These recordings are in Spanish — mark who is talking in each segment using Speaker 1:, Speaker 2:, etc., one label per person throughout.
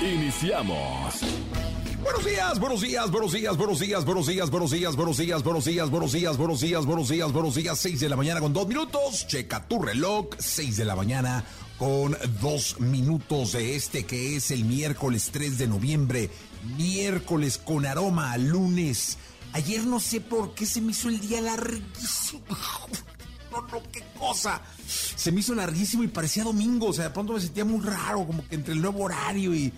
Speaker 1: Iniciamos.
Speaker 2: Buenos días, buenos días, buenos días, buenos días, buenos días, buenos días, buenos días, buenos días, buenos días, buenos días, buenos días, buenos días, 6 de la mañana con dos minutos. Checa tu reloj, 6 de la mañana con dos minutos de este que es el miércoles 3 de noviembre. Miércoles con aroma a lunes. Ayer no sé por qué se me hizo el día larguísimo. No, no, qué cosa. Se me hizo larguísimo y parecía domingo. O sea, de pronto me sentía muy raro, como que entre el nuevo horario y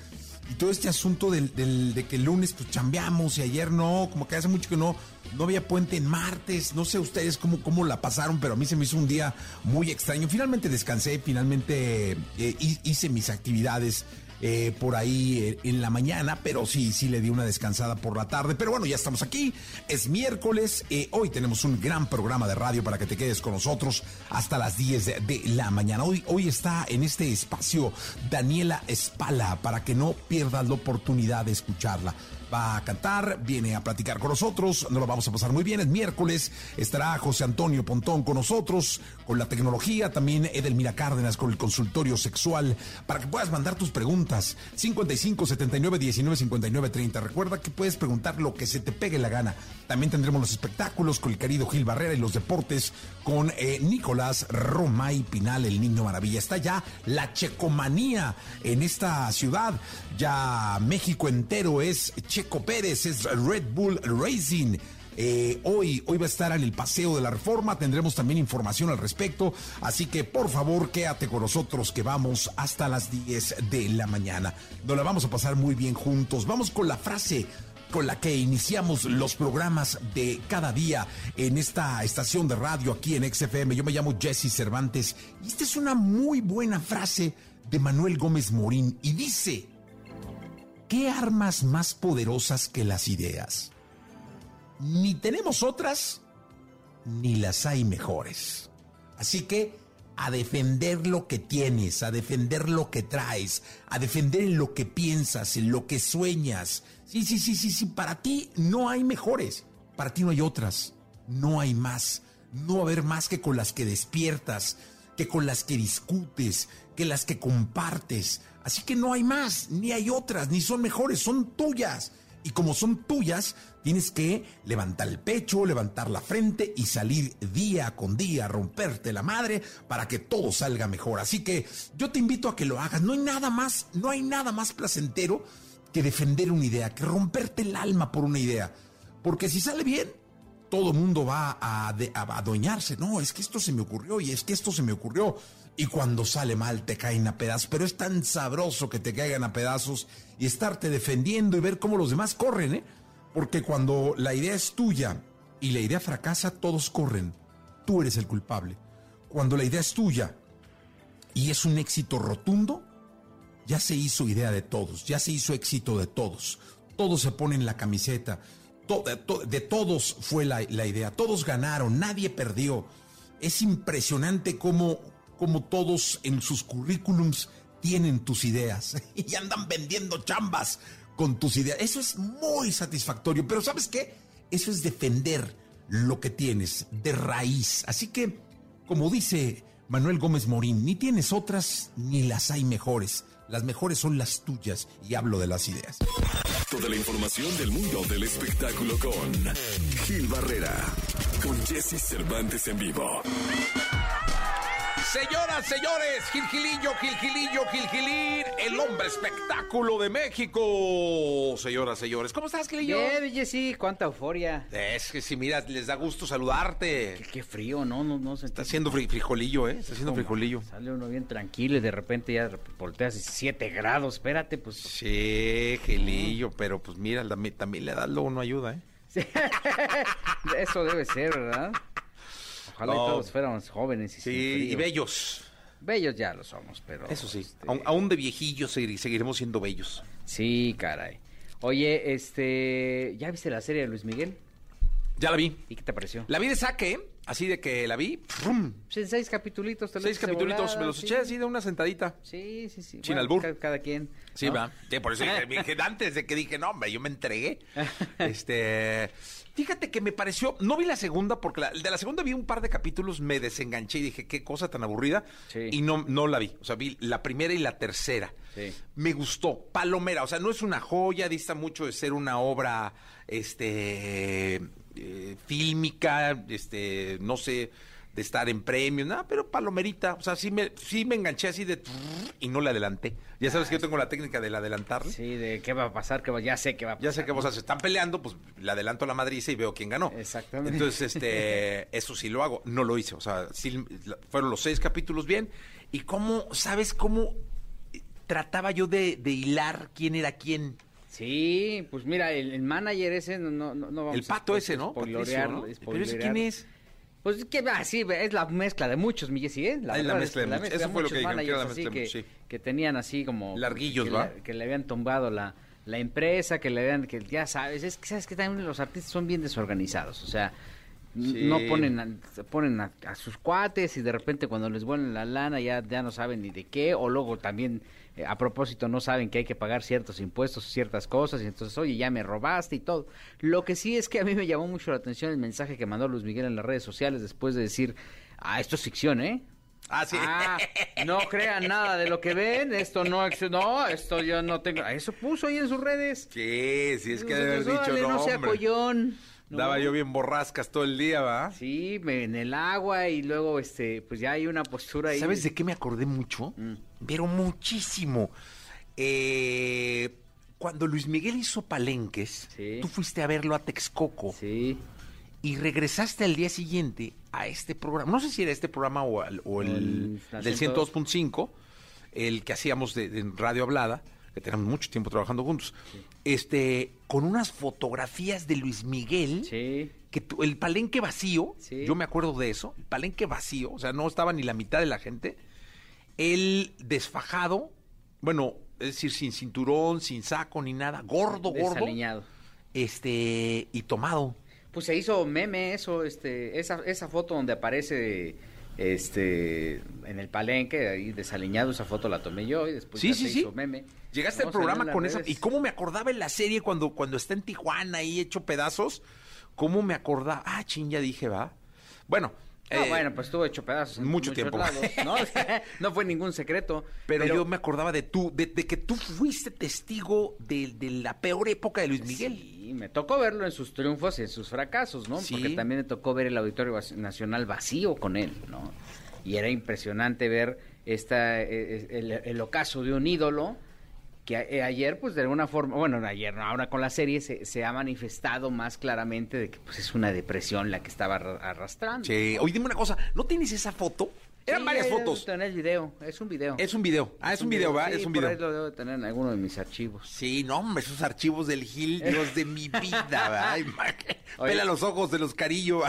Speaker 2: y todo este asunto del, del, de que el lunes pues chambeamos y ayer no, como que hace mucho que no, no había puente en martes, no sé ustedes cómo, cómo la pasaron, pero a mí se me hizo un día muy extraño. Finalmente descansé, finalmente eh, hice mis actividades eh, por ahí eh, en la mañana, pero sí, sí le di una descansada por la tarde. Pero bueno, ya estamos aquí, es miércoles, eh, hoy tenemos un gran programa de radio para que te quedes con nosotros hasta las 10 de, la mañana. Hoy, hoy está en este espacio Daniela Espala para que no pierdas la oportunidad de escucharla va a cantar, viene a platicar con nosotros, nos lo vamos a pasar muy bien. Es miércoles, estará José Antonio Pontón con nosotros, con la tecnología, también Edelmira Cárdenas con el consultorio sexual, para que puedas mandar tus preguntas. 55 79 19 59 30. Recuerda que puedes preguntar lo que se te pegue la gana. También tendremos los espectáculos con el querido Gil Barrera y los deportes con eh, Nicolás Romay Pinal, el niño maravilla. Está ya la checomanía en esta ciudad. Ya México entero es Checo Pérez, es Red Bull Racing. Eh, hoy, hoy va a estar en el Paseo de la Reforma, tendremos también información al respecto, así que por favor quédate con nosotros que vamos hasta las 10 de la mañana. Nos la vamos a pasar muy bien juntos. Vamos con la frase con la que iniciamos los programas de cada día en esta estación de radio aquí en XFM. Yo me llamo Jesse Cervantes y esta es una muy buena frase de Manuel Gómez Morín y dice, ¿qué armas más poderosas que las ideas? Ni tenemos otras, ni las hay mejores. Así que a defender lo que tienes, a defender lo que traes, a defender lo que piensas, en lo que sueñas. Sí, sí, sí, sí, sí, para ti no hay mejores, para ti no hay otras, no hay más, no va a haber más que con las que despiertas, que con las que discutes, que las que compartes. Así que no hay más, ni hay otras, ni son mejores, son tuyas. Y como son tuyas, tienes que levantar el pecho, levantar la frente y salir día con día, romperte la madre para que todo salga mejor. Así que yo te invito a que lo hagas. No hay nada más, no hay nada más placentero que defender una idea, que romperte el alma por una idea. Porque si sale bien, todo mundo va a, de, a adueñarse. No, es que esto se me ocurrió y es que esto se me ocurrió. Y cuando sale mal te caen a pedazos, pero es tan sabroso que te caigan a pedazos y estarte defendiendo y ver cómo los demás corren, ¿eh? Porque cuando la idea es tuya y la idea fracasa, todos corren. Tú eres el culpable. Cuando la idea es tuya y es un éxito rotundo, ya se hizo idea de todos, ya se hizo éxito de todos. Todos se ponen la camiseta. de todos fue la, idea. Todos ganaron, nadie perdió. Es impresionante cómo como todos en sus currículums tienen tus ideas y andan vendiendo chambas con tus ideas. Eso es muy satisfactorio, pero ¿sabes qué? Eso es defender lo que tienes de raíz. Así que, como dice Manuel Gómez Morín, ni tienes otras ni las hay mejores. Las mejores son las tuyas y hablo de las ideas.
Speaker 1: Toda la información del mundo del espectáculo con Gil Barrera, con Jesse Cervantes en vivo.
Speaker 2: Señoras, señores, Gilgilillo, Gilgilillo, Gilgilín, el hombre espectáculo de México. Señoras, señores, ¿cómo estás, Gilillo?
Speaker 3: Bien, Jessy, cuánta euforia.
Speaker 2: Es que si mira, les da gusto saludarte.
Speaker 3: Qué, qué frío, ¿no? no, no
Speaker 2: Está haciendo frijolillo, ¿eh? Está haciendo frijolillo.
Speaker 3: Sale uno bien tranquilo y de repente ya volteas 7 grados, espérate, pues.
Speaker 2: Sí, Gilillo, pero pues mira, también, también le das lo uno ayuda, ¿eh?
Speaker 3: Sí. Eso debe ser, ¿verdad? Ojalá
Speaker 2: No.
Speaker 3: todos fuéramos jóvenes y,
Speaker 2: Sí, y bellos.
Speaker 3: Bellos ya lo somos, pero...
Speaker 2: Eso sí,
Speaker 3: este,
Speaker 2: aún, de viejillos segui- seguiremos siendo bellos.
Speaker 3: Sí, caray. Oye, este... ¿Ya viste la serie de Luis Miguel?
Speaker 2: Ya la vi.
Speaker 3: ¿Y qué te pareció?
Speaker 2: La vi de saque, así de que la vi,
Speaker 3: seis capitulitos te
Speaker 2: seis capitulitos,
Speaker 3: volada,
Speaker 2: me los
Speaker 3: sí.
Speaker 2: eché así de una sentadita.
Speaker 3: Sí, sí, sí.
Speaker 2: Sin
Speaker 3: Bueno,
Speaker 2: albur.
Speaker 3: ca- Cada quien.
Speaker 2: Sí,
Speaker 3: ¿no?
Speaker 2: va. Sí, por eso dije, antes de que dije, no, hombre, yo me entregué. este, fíjate que me pareció, no vi la segunda porque la, de la segunda vi un par de capítulos, me desenganché y dije, qué cosa tan aburrida.
Speaker 3: Sí.
Speaker 2: Y no, no la vi. O sea, vi la primera y la tercera.
Speaker 3: Sí.
Speaker 2: Me gustó. Palomera, o sea, no es una joya, dista mucho de ser una obra, este, eh, fílmica, este, no sé, de estar en premios, nada, pero palomerita. O sea, sí me, sí me enganché así de y no le adelanté. Ya sabes que yo tengo la técnica del adelantarle.
Speaker 3: Sí, de qué va a pasar, que va- ya sé qué va a pasar.
Speaker 2: Ya sé que vos se están peleando, pues le adelanto a la madriza y veo quién ganó.
Speaker 3: Exactamente.
Speaker 2: Entonces, este, eso sí lo hago. No lo hice. O sea, sí, fueron los seis capítulos bien. Y cómo, ¿sabes cómo trataba yo de, de hilar quién era quién?
Speaker 3: Sí, pues mira, el, el manager ese no, no, no vamos
Speaker 2: El pato
Speaker 3: a
Speaker 2: ese, ¿no? Patricio, ¿no? Pero ese quién es?
Speaker 3: Pues que va, sí, es la mezcla de muchos, Miguel, sí, ¿eh?
Speaker 2: Es la mezcla de muchos. Eso fue lo que dijeron, que era la mezcla de
Speaker 3: que,
Speaker 2: muchos, sí.
Speaker 3: que tenían así como...
Speaker 2: Larguillos,
Speaker 3: que
Speaker 2: ¿va?
Speaker 3: que le habían tumbado la, la empresa, que le habían... que ya sabes, es que sabes que también los artistas son bien desorganizados, o sea...
Speaker 2: Sí.
Speaker 3: No ponen, a, ponen a, a sus cuates y de repente cuando les vuelven la lana ya, ya no saben ni de qué, o luego también eh, a propósito no saben que hay que pagar ciertos impuestos, ciertas cosas, y entonces, oye, ya me robaste y todo. Lo que sí es que a mí me llamó mucho la atención el mensaje que mandó Luis Miguel en las redes sociales después de decir, ah, esto es ficción, ¿eh?
Speaker 2: Ah, sí.
Speaker 3: Ah, no crean nada de lo que ven, esto no, no, esto yo no tengo, eso puso ahí en sus redes.
Speaker 2: Sí, sí, es que de haber dicho, no,
Speaker 3: no sea collón. ¿No?
Speaker 2: Daba yo bien borrascas todo el día, ¿va?
Speaker 3: Sí, me- en el agua y luego, este, pues ya hay una postura ahí.
Speaker 2: ¿Sabes de qué me acordé mucho?
Speaker 3: Mm.
Speaker 2: Pero muchísimo. Eh, cuando Luis Miguel hizo Palenques,
Speaker 3: Sí.
Speaker 2: tú fuiste a verlo a Texcoco
Speaker 3: Sí,
Speaker 2: y regresaste al día siguiente a este programa. No sé si era este programa o, al- o el, del 102.5, el que hacíamos de, de Radio Hablada, que tenemos mucho tiempo trabajando juntos, este, con unas fotografías de Luis Miguel
Speaker 3: sí,
Speaker 2: que tu- el palenque vacío,
Speaker 3: Sí.
Speaker 2: yo me acuerdo de eso, el palenque vacío, o sea, no estaba ni la mitad de la gente, él desfajado, bueno, es decir, sin cinturón, sin saco ni nada, gordo, gordo,
Speaker 3: desaliñado.
Speaker 2: este, y tomado.
Speaker 3: Pues se hizo meme eso, este, esa, esa foto donde aparece este en el palenque ahí desaliñado, esa foto la tomé yo y después
Speaker 2: Sí,
Speaker 3: ya
Speaker 2: sí,
Speaker 3: se
Speaker 2: sí.
Speaker 3: hizo meme.
Speaker 2: Llegaste
Speaker 3: No,
Speaker 2: al programa con esa,
Speaker 3: redes.
Speaker 2: y cómo me acordaba en la serie cuando, cuando está en Tijuana ahí hecho pedazos, cómo me acordaba, ah, ching, ya dije, va. Bueno,
Speaker 3: Ah,
Speaker 2: eh,
Speaker 3: bueno, pues estuvo hecho pedazos en
Speaker 2: mucho tiempo.
Speaker 3: lados, ¿no? no fue ningún secreto.
Speaker 2: Pero, yo me acordaba de tú, de, de que tú fuiste testigo de, de la peor época de Luis Miguel.
Speaker 3: Sí, me tocó verlo en sus triunfos y en sus fracasos, ¿no?
Speaker 2: Sí.
Speaker 3: Porque también me tocó ver el Auditorio Nacional vacío con él, ¿no? Y era impresionante ver esta, eh, el, el ocaso de un ídolo que a- eh, ayer, pues de alguna forma, bueno, no ayer, no, ahora con la serie se, se ha manifestado más claramente de que pues es una depresión la que estaba arra- arrastrando.
Speaker 2: Che, oye, dime una cosa, ¿no tienes esa foto? Eran
Speaker 3: Sí,
Speaker 2: varias fotos.
Speaker 3: tener el video, es un video.
Speaker 2: Es un video. Ah, es, un video, ¿va?
Speaker 3: sí,
Speaker 2: es un
Speaker 3: por
Speaker 2: video.
Speaker 3: ahí lo debo tener en alguno de mis archivos.
Speaker 2: Sí, no, hombre, esos archivos del Gil, Dios de mi vida,
Speaker 3: Oye.
Speaker 2: Pela los ojos de los carillo.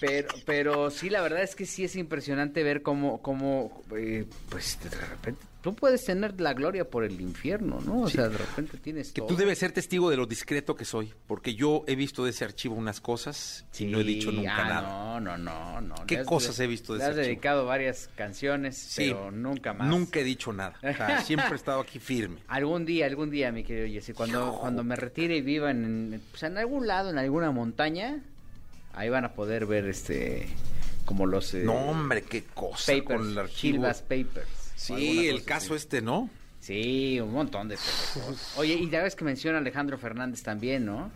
Speaker 3: Pero, pero sí, la verdad es que sí es impresionante ver cómo, cómo eh, pues de repente, tú puedes tener la gloria por el infierno, ¿no? O sea, de repente tienes
Speaker 2: Que
Speaker 3: todo.
Speaker 2: tú debes ser testigo de lo discreto que soy, porque yo he visto de ese archivo unas cosas y no he dicho nunca
Speaker 3: ah,
Speaker 2: nada.
Speaker 3: No, no, no, no.
Speaker 2: ¿Qué
Speaker 3: has-
Speaker 2: cosas he visto de
Speaker 3: le
Speaker 2: ese
Speaker 3: has
Speaker 2: archivo?
Speaker 3: dedicado varias canciones,
Speaker 2: Sí,
Speaker 3: pero nunca más.
Speaker 2: Nunca he dicho nada. O sea, siempre he estado aquí firme.
Speaker 3: Algún día, algún día, mi querido Jesse, cuando, cuando me retire y viva en, pues, en algún lado, en alguna montaña, ahí van a poder ver este como los eh,
Speaker 2: No, hombre, qué cosa
Speaker 3: papers,
Speaker 2: con el archivo.
Speaker 3: Papers.
Speaker 2: Sí, el caso
Speaker 3: así.
Speaker 2: este, ¿no?
Speaker 3: Sí, un montón de cosas. Oye, y ya ves que menciona Alejandro Fernández también, ¿no?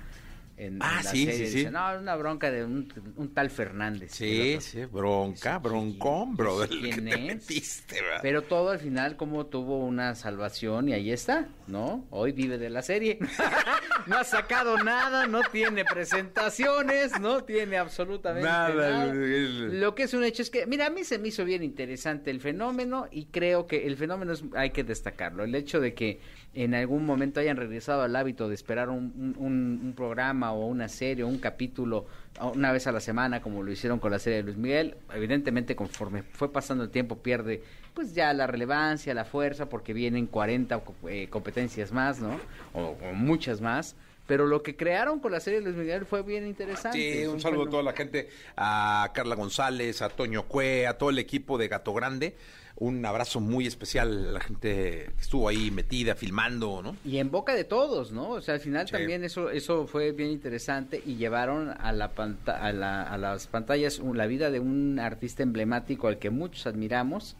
Speaker 3: En,
Speaker 2: Ah,
Speaker 3: en la
Speaker 2: sí,
Speaker 3: serie
Speaker 2: sí, sí.
Speaker 3: dice, no, es una bronca de un, un tal Fernández.
Speaker 2: Sí, bronca, broncón,
Speaker 3: quién-
Speaker 2: bro.
Speaker 3: ese
Speaker 2: del que
Speaker 3: quién
Speaker 2: te
Speaker 3: es.
Speaker 2: metiste.
Speaker 3: Pero todo al final como tuvo una salvación y ahí está, ¿no? Hoy vive de la serie. no ha sacado nada, no tiene presentaciones, no tiene absolutamente
Speaker 2: Nada,
Speaker 3: nada. Lo que es un hecho es que, mira, a mí se me hizo bien interesante el fenómeno y creo que el fenómeno es- hay que destacarlo. El hecho de que en algún momento hayan regresado al hábito de esperar un, un- un- un programa programa o una serie o un capítulo una vez a la semana como lo hicieron con la serie de Luis Miguel, evidentemente conforme fue pasando el tiempo pierde pues ya la relevancia, la fuerza, porque vienen 40 eh, competencias más, ¿no? O, muchas más. Pero lo que crearon con la serie de Luis Miguel fue bien interesante.
Speaker 2: Sí, un saludo a toda la gente, a Carla González, a Toño Cue, a todo el equipo de Gato Grande un abrazo muy especial a la gente que estuvo ahí metida, filmando, ¿no?
Speaker 3: Y en boca de todos, ¿no? O sea, al final también eso eso fue bien interesante y llevaron a, la, a, a las pantallas la vida de un artista emblemático al que muchos admiramos.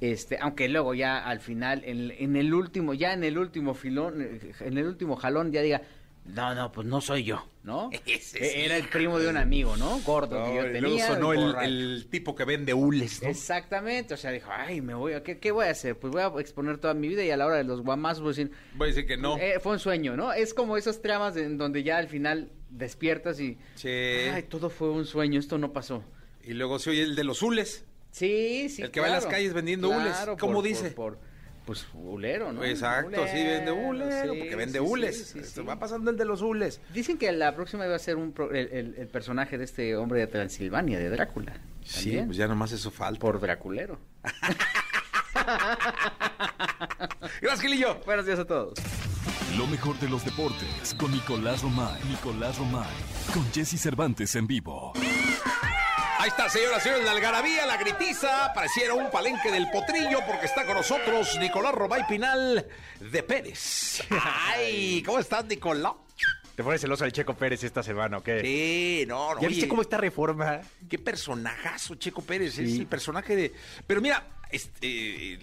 Speaker 3: Este, aunque luego ya al final, en, en el último, ya en el último filón, en el último jalón ya diga, no, no, pues no soy yo, ¿no? E-, era el primo de un amigo, ¿no? Gordo que yo tenía.
Speaker 2: sonó el, tipo que vende hules, ¿no?
Speaker 3: Exactamente, o sea, dijo, ay, me voy, a, ¿qué, ¿qué, voy a hacer? Pues voy a exponer toda mi vida y a la hora de los guamazos voy a decir...
Speaker 2: Voy a decir que no.
Speaker 3: Eh, fue un sueño, ¿no? Es como esos tramas en donde ya al final despiertas y... Sí. Ay, todo fue un sueño, esto no pasó.
Speaker 2: Y luego se oye el de los hules.
Speaker 3: Sí, sí,
Speaker 2: El que va en las calles vendiendo hules, ¿cómo dice?
Speaker 3: por pues hulero, ¿no?
Speaker 2: Exacto, sí, vende hules, porque vende hules. va pasando el de los hules.
Speaker 3: Dicen que la próxima iba a ser un el, el, personaje de este hombre de Transilvania, de Drácula.
Speaker 2: Sí, pues ya nomás eso falta.
Speaker 3: Por Draculero.
Speaker 2: Gracias, Gilillo.
Speaker 3: Buenos días a todos.
Speaker 1: Lo mejor de los deportes con Nicolás Romay. Nicolás Romay. Con Jesse Cervantes en vivo.
Speaker 2: Ahí está, señoras y señores, la algarabía, la gritiza, pareciera un palenque del potrillo porque está con nosotros Nicolás Robay Pinal de Pérez. Ay, ¿cómo estás, Nicolás?
Speaker 4: ¿Te pones celoso al Checo Pérez esta semana o qué?
Speaker 2: Sí, no, no.
Speaker 4: ¿Ya viste cómo está reforma?
Speaker 2: Qué personajazo, Checo Pérez. Es el personaje de. Pero mira, este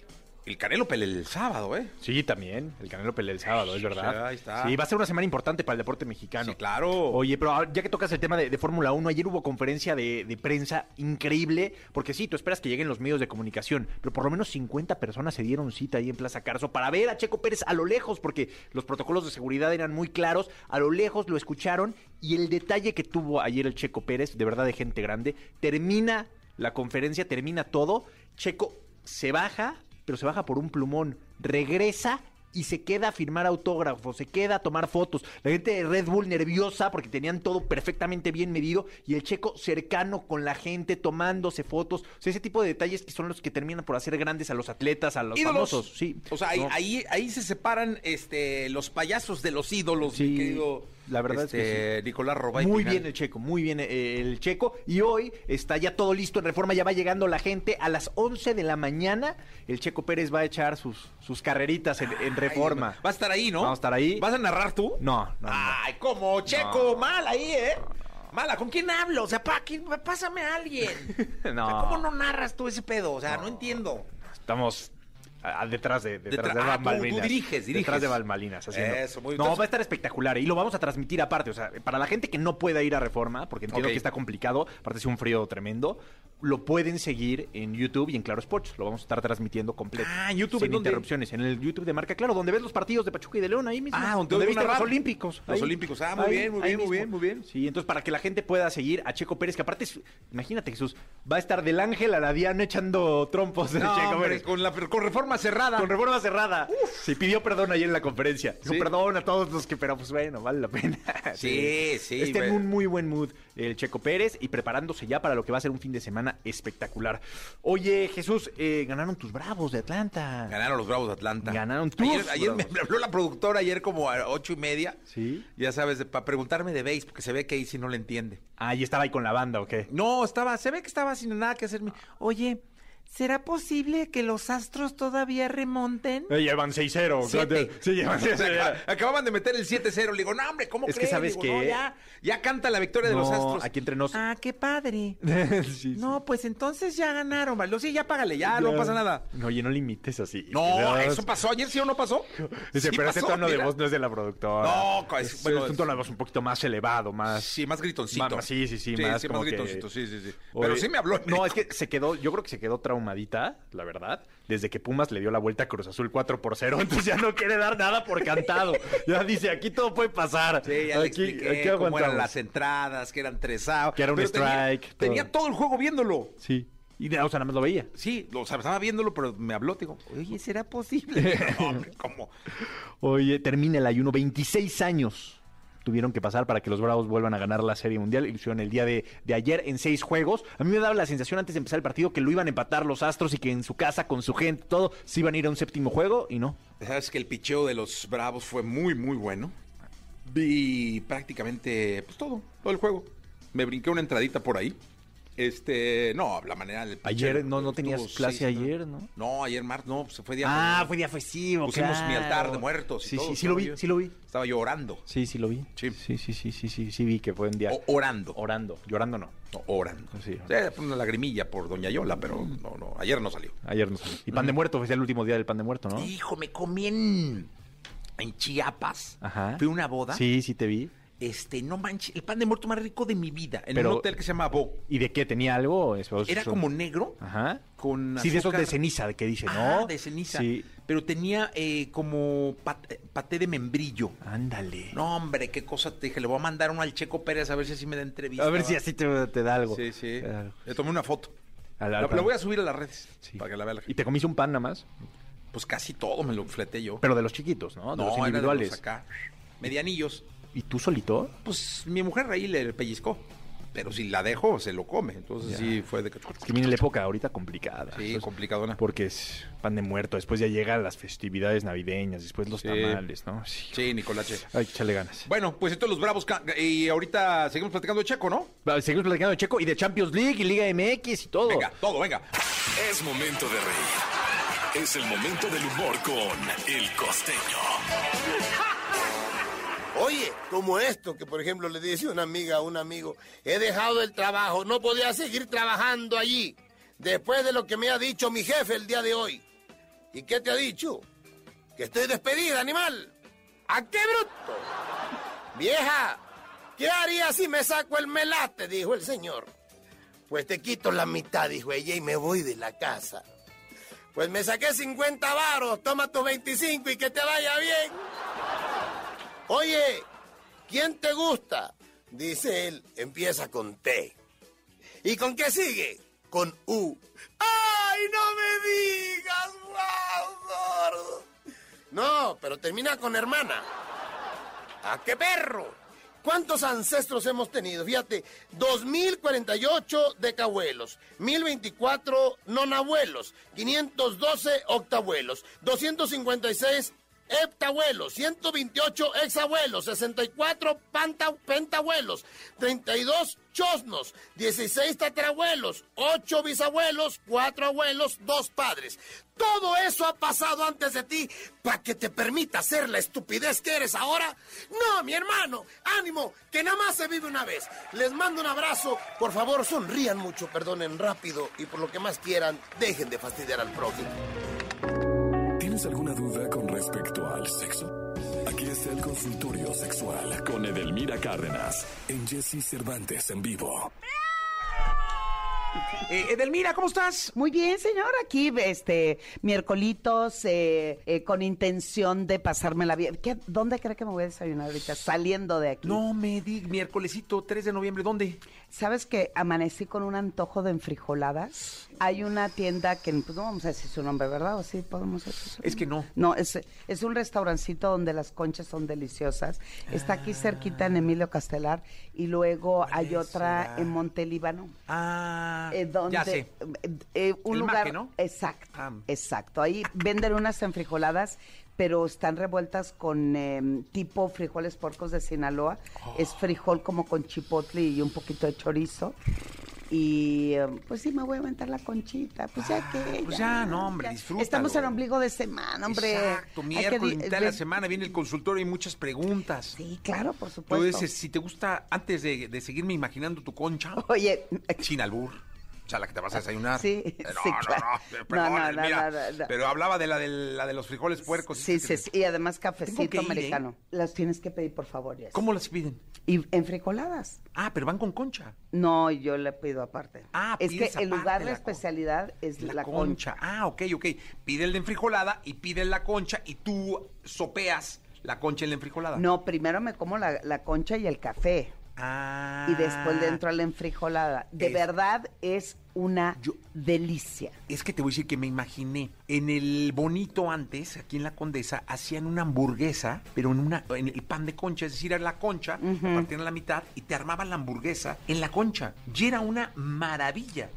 Speaker 2: el Canelo pelea el sábado, ¿eh?
Speaker 4: Sí, también. El Canelo pelea el sábado, es verdad.
Speaker 2: Ahí está.
Speaker 4: Sí, va a ser una semana importante para el deporte mexicano.
Speaker 2: Sí, claro.
Speaker 4: Oye, pero ya que tocas el tema de, Fórmula 1, ayer hubo conferencia de, prensa increíble, porque sí, tú esperas que lleguen los medios de comunicación, pero por lo menos 50 personas se dieron cita ahí en Plaza Carso para ver a Checo Pérez a lo lejos, porque los protocolos de seguridad eran muy claros. A lo lejos lo escucharon y el detalle que tuvo ayer el Checo Pérez, de verdad de gente grande, termina la conferencia, termina todo. Checo se baja, pero se baja por un plumón. Regresa y se queda a firmar autógrafos, se queda a tomar fotos. La gente de Red Bull nerviosa porque tenían todo perfectamente bien medido y el checo cercano con la gente tomándose fotos. O sea, ese tipo de detalles que son los que terminan por hacer grandes a los atletas, a los famosos. Sí.
Speaker 2: O sea, ahí, ahí, se separan este, los payasos de los ídolos, mi querido
Speaker 4: la verdad es que
Speaker 2: este, Nicolás Robay.
Speaker 4: Muy bien el Checo, muy bien eh, el Checo. Y hoy está ya todo listo en Reforma, ya va llegando la gente. A las 11 de la mañana el Checo Pérez va a echar sus, sus carreritas en, Reforma.
Speaker 2: va a estar ahí, ¿no?
Speaker 4: Va a estar ahí.
Speaker 2: ¿Vas a narrar tú?
Speaker 4: No, no.
Speaker 2: Ay, como Checo, mal ahí, ¿eh? Mala, ¿con quién hablo? O sea, pa, pásame a alguien. no. ¿Cómo no narras tú ese pedo? O sea, no entiendo.
Speaker 4: Estamos detrás de, detrás de Balmalinas.
Speaker 2: Ah, tú, diriges, diriges.
Speaker 4: Detrás de Balmalinas. Eso, muy No, va a estar espectacular. Y lo vamos a transmitir aparte. O sea, para la gente que no pueda ir a Reforma, porque entiendo que está complicado, aparte es un frío tremendo, lo pueden seguir en YouTube y en Claro Sports. Lo vamos a estar transmitiendo completo.
Speaker 2: Ah, YouTube.
Speaker 4: Sin interrupciones. En el YouTube de Marca Claro, donde ves los partidos de Pachuca y de León ahí mismo.
Speaker 2: Ah, donde, viste
Speaker 4: los Olímpicos.
Speaker 2: Los Olímpicos. Ah, muy bien, muy bien, muy bien, muy bien.
Speaker 4: Sí, entonces para que la gente pueda seguir a Checo Pérez, que aparte, es, imagínate Jesús, va a estar del Ángel a la Diana echando trompos de Checo Pérez.
Speaker 2: Con, la, con reforma cerrada.
Speaker 4: Con reforma cerrada. Se pidió perdón ayer en la conferencia. Dijo perdón a todos los que, pero pues bueno, vale la pena.
Speaker 2: Sí, sí.
Speaker 4: Está en un muy buen mood el Checo Pérez y preparándose ya para lo que va a ser un fin de semana espectacular. Oye, Jesús, eh, ganaron tus Bravos de Atlanta.
Speaker 2: Ganaron los Bravos de Atlanta.
Speaker 4: Ganaron tus
Speaker 2: Ayer, ayer me habló la productora ayer como a ocho y media.
Speaker 4: Sí.
Speaker 2: Ya sabes, para preguntarme de base, porque se ve que ahí sí no le entiende.
Speaker 4: Ah, ¿y estaba ahí con la banda o qué?
Speaker 2: No, estaba, se ve que estaba sin nada que hacer. Oye, ¿Será posible que los astros todavía remonten?
Speaker 4: Eh, llevan 6-0.
Speaker 2: Sí, llevan 6-0. Acababan de meter el 7-0. Le digo, no, hombre, ¿cómo
Speaker 4: es que sabes que
Speaker 2: ya, ya, canta la victoria de los astros.
Speaker 4: Aquí entre nos.
Speaker 2: Ah, qué padre. no, pues entonces ya ganaron. Vale. Sí, ya págale, ya, no pasa nada.
Speaker 4: No, oye, no limites así.
Speaker 2: No, eso pasó ayer, ¿sí o no pasó?
Speaker 4: Dice, pero ese tono de voz no es de la productora.
Speaker 2: No,
Speaker 4: es, bueno, es un tono de voz un poquito más elevado, más.
Speaker 2: Sí, más gritoncito.
Speaker 4: sí, sí, sí, más,
Speaker 2: sí, más gritoncito, sí, sí, sí. Pero sí me habló.
Speaker 4: No, es que se quedó, yo creo que se quedó traumadita la verdad, desde que Pumas le dio la vuelta a Cruz Azul 4 por 0, entonces ya no quiere dar nada por cantado. Ya dice, aquí todo puede pasar.
Speaker 2: Sí, ya aquí, le expliqué cómo eran las entradas, que eran tres outs.
Speaker 4: Que era un strike.
Speaker 2: Tenía, todo. el juego viéndolo.
Speaker 4: Sí. Y o sea, nada más lo veía.
Speaker 2: Sí, o sea, estaba viéndolo, pero me habló, digo, oye, ¿será posible?
Speaker 4: ¿cómo? Oye, termina el ayuno, 26 años tuvieron que pasar para que los Bravos vuelvan a ganar la Serie Mundial. Hicieron el día de, de ayer en seis juegos. A mí me daba la sensación antes de empezar el partido que lo iban a empatar los Astros y que en su casa, con su gente, todo, se iban a ir a un séptimo juego y no.
Speaker 2: Sabes que el picheo de los Bravos fue muy, muy bueno. Vi prácticamente pues todo, todo el juego. Me brinqué una entradita por ahí. Este, no, la manera del
Speaker 4: Ayer, no, no tenías
Speaker 2: estuvo-
Speaker 4: clase
Speaker 2: sí,
Speaker 4: ayer, ¿no?
Speaker 2: No, ayer martes, no, pues fue día.
Speaker 4: Ah, fue día festivo,
Speaker 2: Pusimos
Speaker 4: claro.
Speaker 2: mi altar de muertos. y
Speaker 4: Sí,
Speaker 2: todo,
Speaker 4: sí, sí lo vi, sí lo vi.
Speaker 2: Estaba yo orando.
Speaker 4: Sí, sí lo vi.
Speaker 2: Sí.
Speaker 4: sí, sí, sí, sí, sí, sí vi que fue un día.
Speaker 2: O- orando.
Speaker 4: Orando, llorando no.
Speaker 2: No, orando.
Speaker 4: Sí.
Speaker 2: Fue una lagrimilla por Doña Yola, pero no, no, ayer no salió.
Speaker 4: Ayer no salió. Y pan de muerto, fue el último día del pan de muerto, ¿no?
Speaker 2: Hijo, me comí en, en Chiapas.
Speaker 4: Ajá.
Speaker 2: Fui a una boda.
Speaker 4: Sí, sí te vi.
Speaker 2: Este, no manches, el pan de muerto más rico de mi vida. En
Speaker 4: Pero-
Speaker 2: un hotel que se llama Bo.
Speaker 4: ¿Y de qué? ¿Tenía algo?
Speaker 2: Era como negro.
Speaker 4: Ajá.
Speaker 2: Con
Speaker 4: Sí, de esos
Speaker 2: azúcar.
Speaker 4: de ceniza que dice,
Speaker 2: Ah,
Speaker 4: ¿no?
Speaker 2: de ceniza.
Speaker 4: Sí.
Speaker 2: Pero tenía eh, como pat- paté de membrillo.
Speaker 4: Ándale.
Speaker 2: No, hombre, qué cosa te dije. Le voy a mandar uno al Checo Pérez a ver si así me da entrevista.
Speaker 4: a ver si
Speaker 2: va.
Speaker 4: así te, te da algo.
Speaker 2: Sí, sí.
Speaker 4: Te da algo.
Speaker 2: Le tomé una foto.
Speaker 4: Al-
Speaker 2: La,
Speaker 4: al
Speaker 2: la
Speaker 4: pan.
Speaker 2: voy a subir a las redes.
Speaker 4: Sí.
Speaker 2: Para que la vea la
Speaker 4: ¿Y
Speaker 2: gente.
Speaker 4: te comiste un pan nada más?
Speaker 2: Pues casi todo me lo fleté yo.
Speaker 4: Pero de los chiquitos, ¿no? De
Speaker 2: no,
Speaker 4: los
Speaker 2: era de
Speaker 4: individuales.
Speaker 2: los acá. Medianillos.
Speaker 4: ¿Y tú solito?
Speaker 2: Pues mi mujer ahí le pellizcó. Pero si la dejo, se lo come. Entonces
Speaker 4: Ya.
Speaker 2: sí fue de
Speaker 4: que viene la época ahorita complicada.
Speaker 2: Sí,
Speaker 4: Entonces,
Speaker 2: complicadona.
Speaker 4: Porque es pan de muerto, después ya llegan las festividades navideñas, después los
Speaker 2: Sí.
Speaker 4: tamales, ¿no? Sí.
Speaker 2: Sí, Nicolache.
Speaker 4: Hay que echarle ganas.
Speaker 2: Bueno, pues estos los bravos. ca- Y ahorita seguimos platicando de Checo, ¿no?
Speaker 4: Va, Seguimos platicando de Checo y de Champions League y Liga MX y todo.
Speaker 2: Venga, todo, venga.
Speaker 1: Es momento de reír. Es el momento del humor con El Costeño.
Speaker 5: Como esto, que por ejemplo le dice una amiga a un amigo, he dejado el trabajo, no podía seguir trabajando allí, después de lo que me ha dicho mi jefe el día de hoy. ¿Y qué te ha dicho? Que estoy despedida, animal. ¿A qué bruto? Vieja, ¿qué haría si me saco el melate? dijo el señor. Pues te quito la mitad, dijo ella, y me voy de la casa. Pues me saqué 50 varos, toma tus 25 y que te vaya bien. Oye, ¿quién te gusta? Dice él, empieza con T. ¿Y con qué sigue? Con U. ¡Ay, no me digas, gordo! No, pero termina con hermana. ¡Ah, qué perro! ¿Cuántos ancestros hemos tenido? Fíjate, 2048 decabuelos, 1024 nonabuelos, 512 octabuelos, 256 heptabuelos, 128 exabuelos, 64 panta- pentabuelos, 32 chosnos, 16 tatarabuelos, 8 bisabuelos, 4 abuelos, 2 padres. Todo eso ha pasado antes de ti para que te permita ser la estupidez que eres ahora. No, mi hermano, ánimo, que nada más se vive una vez. Les mando un abrazo. Por favor, sonrían mucho, perdonen rápido y por lo que más quieran, dejen de fastidiar al prójimo.
Speaker 1: ¿Tienes alguna duda con respecto sexo? Aquí está el consultorio sexual con Edelmira Cárdenas en Jesse Cervantes en vivo.
Speaker 2: Eh, Edelmira, ¿cómo estás?
Speaker 6: Muy bien, señor. Aquí, este, miércolitos, eh, eh, con intención de pasármela bien. ¿Qué, ¿Dónde cree que me voy a desayunar ahorita? Saliendo de aquí.
Speaker 2: No me di miércolesito 3 de noviembre, ¿dónde?
Speaker 6: ¿Sabes que amanecí con un antojo de enfrijoladas? Hay una tienda que, pues no vamos a decir su nombre, ¿verdad? ¿O sí podemos decir su
Speaker 2: Es que no.
Speaker 6: No, es, es un restaurancito donde las conchas son deliciosas. Está aquí cerquita en Emilio Castelar y luego hay otra en Montelíbano.
Speaker 2: Ah,
Speaker 6: Eh, donde,
Speaker 2: ya sé.
Speaker 6: eh, eh, un
Speaker 2: El
Speaker 6: lugar,
Speaker 2: ¿no?
Speaker 6: Exacto,
Speaker 2: Ah.
Speaker 6: exacto. Ahí venden unas enfrijoladas, pero están revueltas con eh, tipo frijoles porcos de Sinaloa.
Speaker 2: Oh.
Speaker 6: Es frijol como con chipotle y un poquito de chorizo. Y eh, pues sí, me voy a aventar la conchita. Pues ya que.
Speaker 2: pues ya, no, hombre, disfrútalo.
Speaker 6: Estamos en ombligo de semana, hombre.
Speaker 2: Exacto, miércoles, mitad de la semana viene el consultorio y muchas preguntas.
Speaker 6: Sí, claro, por supuesto.
Speaker 2: Entonces, si te gusta, antes de, de seguirme imaginando tu concha,
Speaker 6: Oye,
Speaker 2: sin albur, sea, la que te vas a desayunar.
Speaker 6: Sí,
Speaker 2: Eh, no,
Speaker 6: sí,
Speaker 2: no,
Speaker 6: claro.
Speaker 2: no,
Speaker 6: No,
Speaker 2: perdón,
Speaker 6: no, no,
Speaker 2: mira,
Speaker 6: no, no, no.
Speaker 2: pero hablaba de la de, la de los frijoles puercos.
Speaker 6: sí, sí, sí. Y además cafecito
Speaker 2: ir, ¿eh?
Speaker 6: americano. Las tienes que pedir, por favor, Jess.
Speaker 2: ¿Cómo las piden?
Speaker 6: Y enfrijoladas.
Speaker 2: Ah, pero van con concha.
Speaker 6: No, yo le pido aparte.
Speaker 2: Ah,
Speaker 6: es que el lugar de
Speaker 2: la
Speaker 6: especialidad es la, concha.
Speaker 2: Ah, ok, ok. Pide el de enfrijolada y pide la concha y tú sopeas la concha en la enfrijolada.
Speaker 6: No, primero me como la, la concha y el café.
Speaker 2: Ah.
Speaker 6: Y después le entro a la enfrijolada. De
Speaker 2: Es-
Speaker 6: verdad es una
Speaker 2: Yo-
Speaker 6: delicia.
Speaker 2: Es que te voy a decir que me imaginé en el bonito antes, aquí en la Condesa, hacían una hamburguesa, pero en una en el pan de concha, es decir, era la concha, la partían a la mitad y te armaban la hamburguesa en la concha. Y era una maravilla.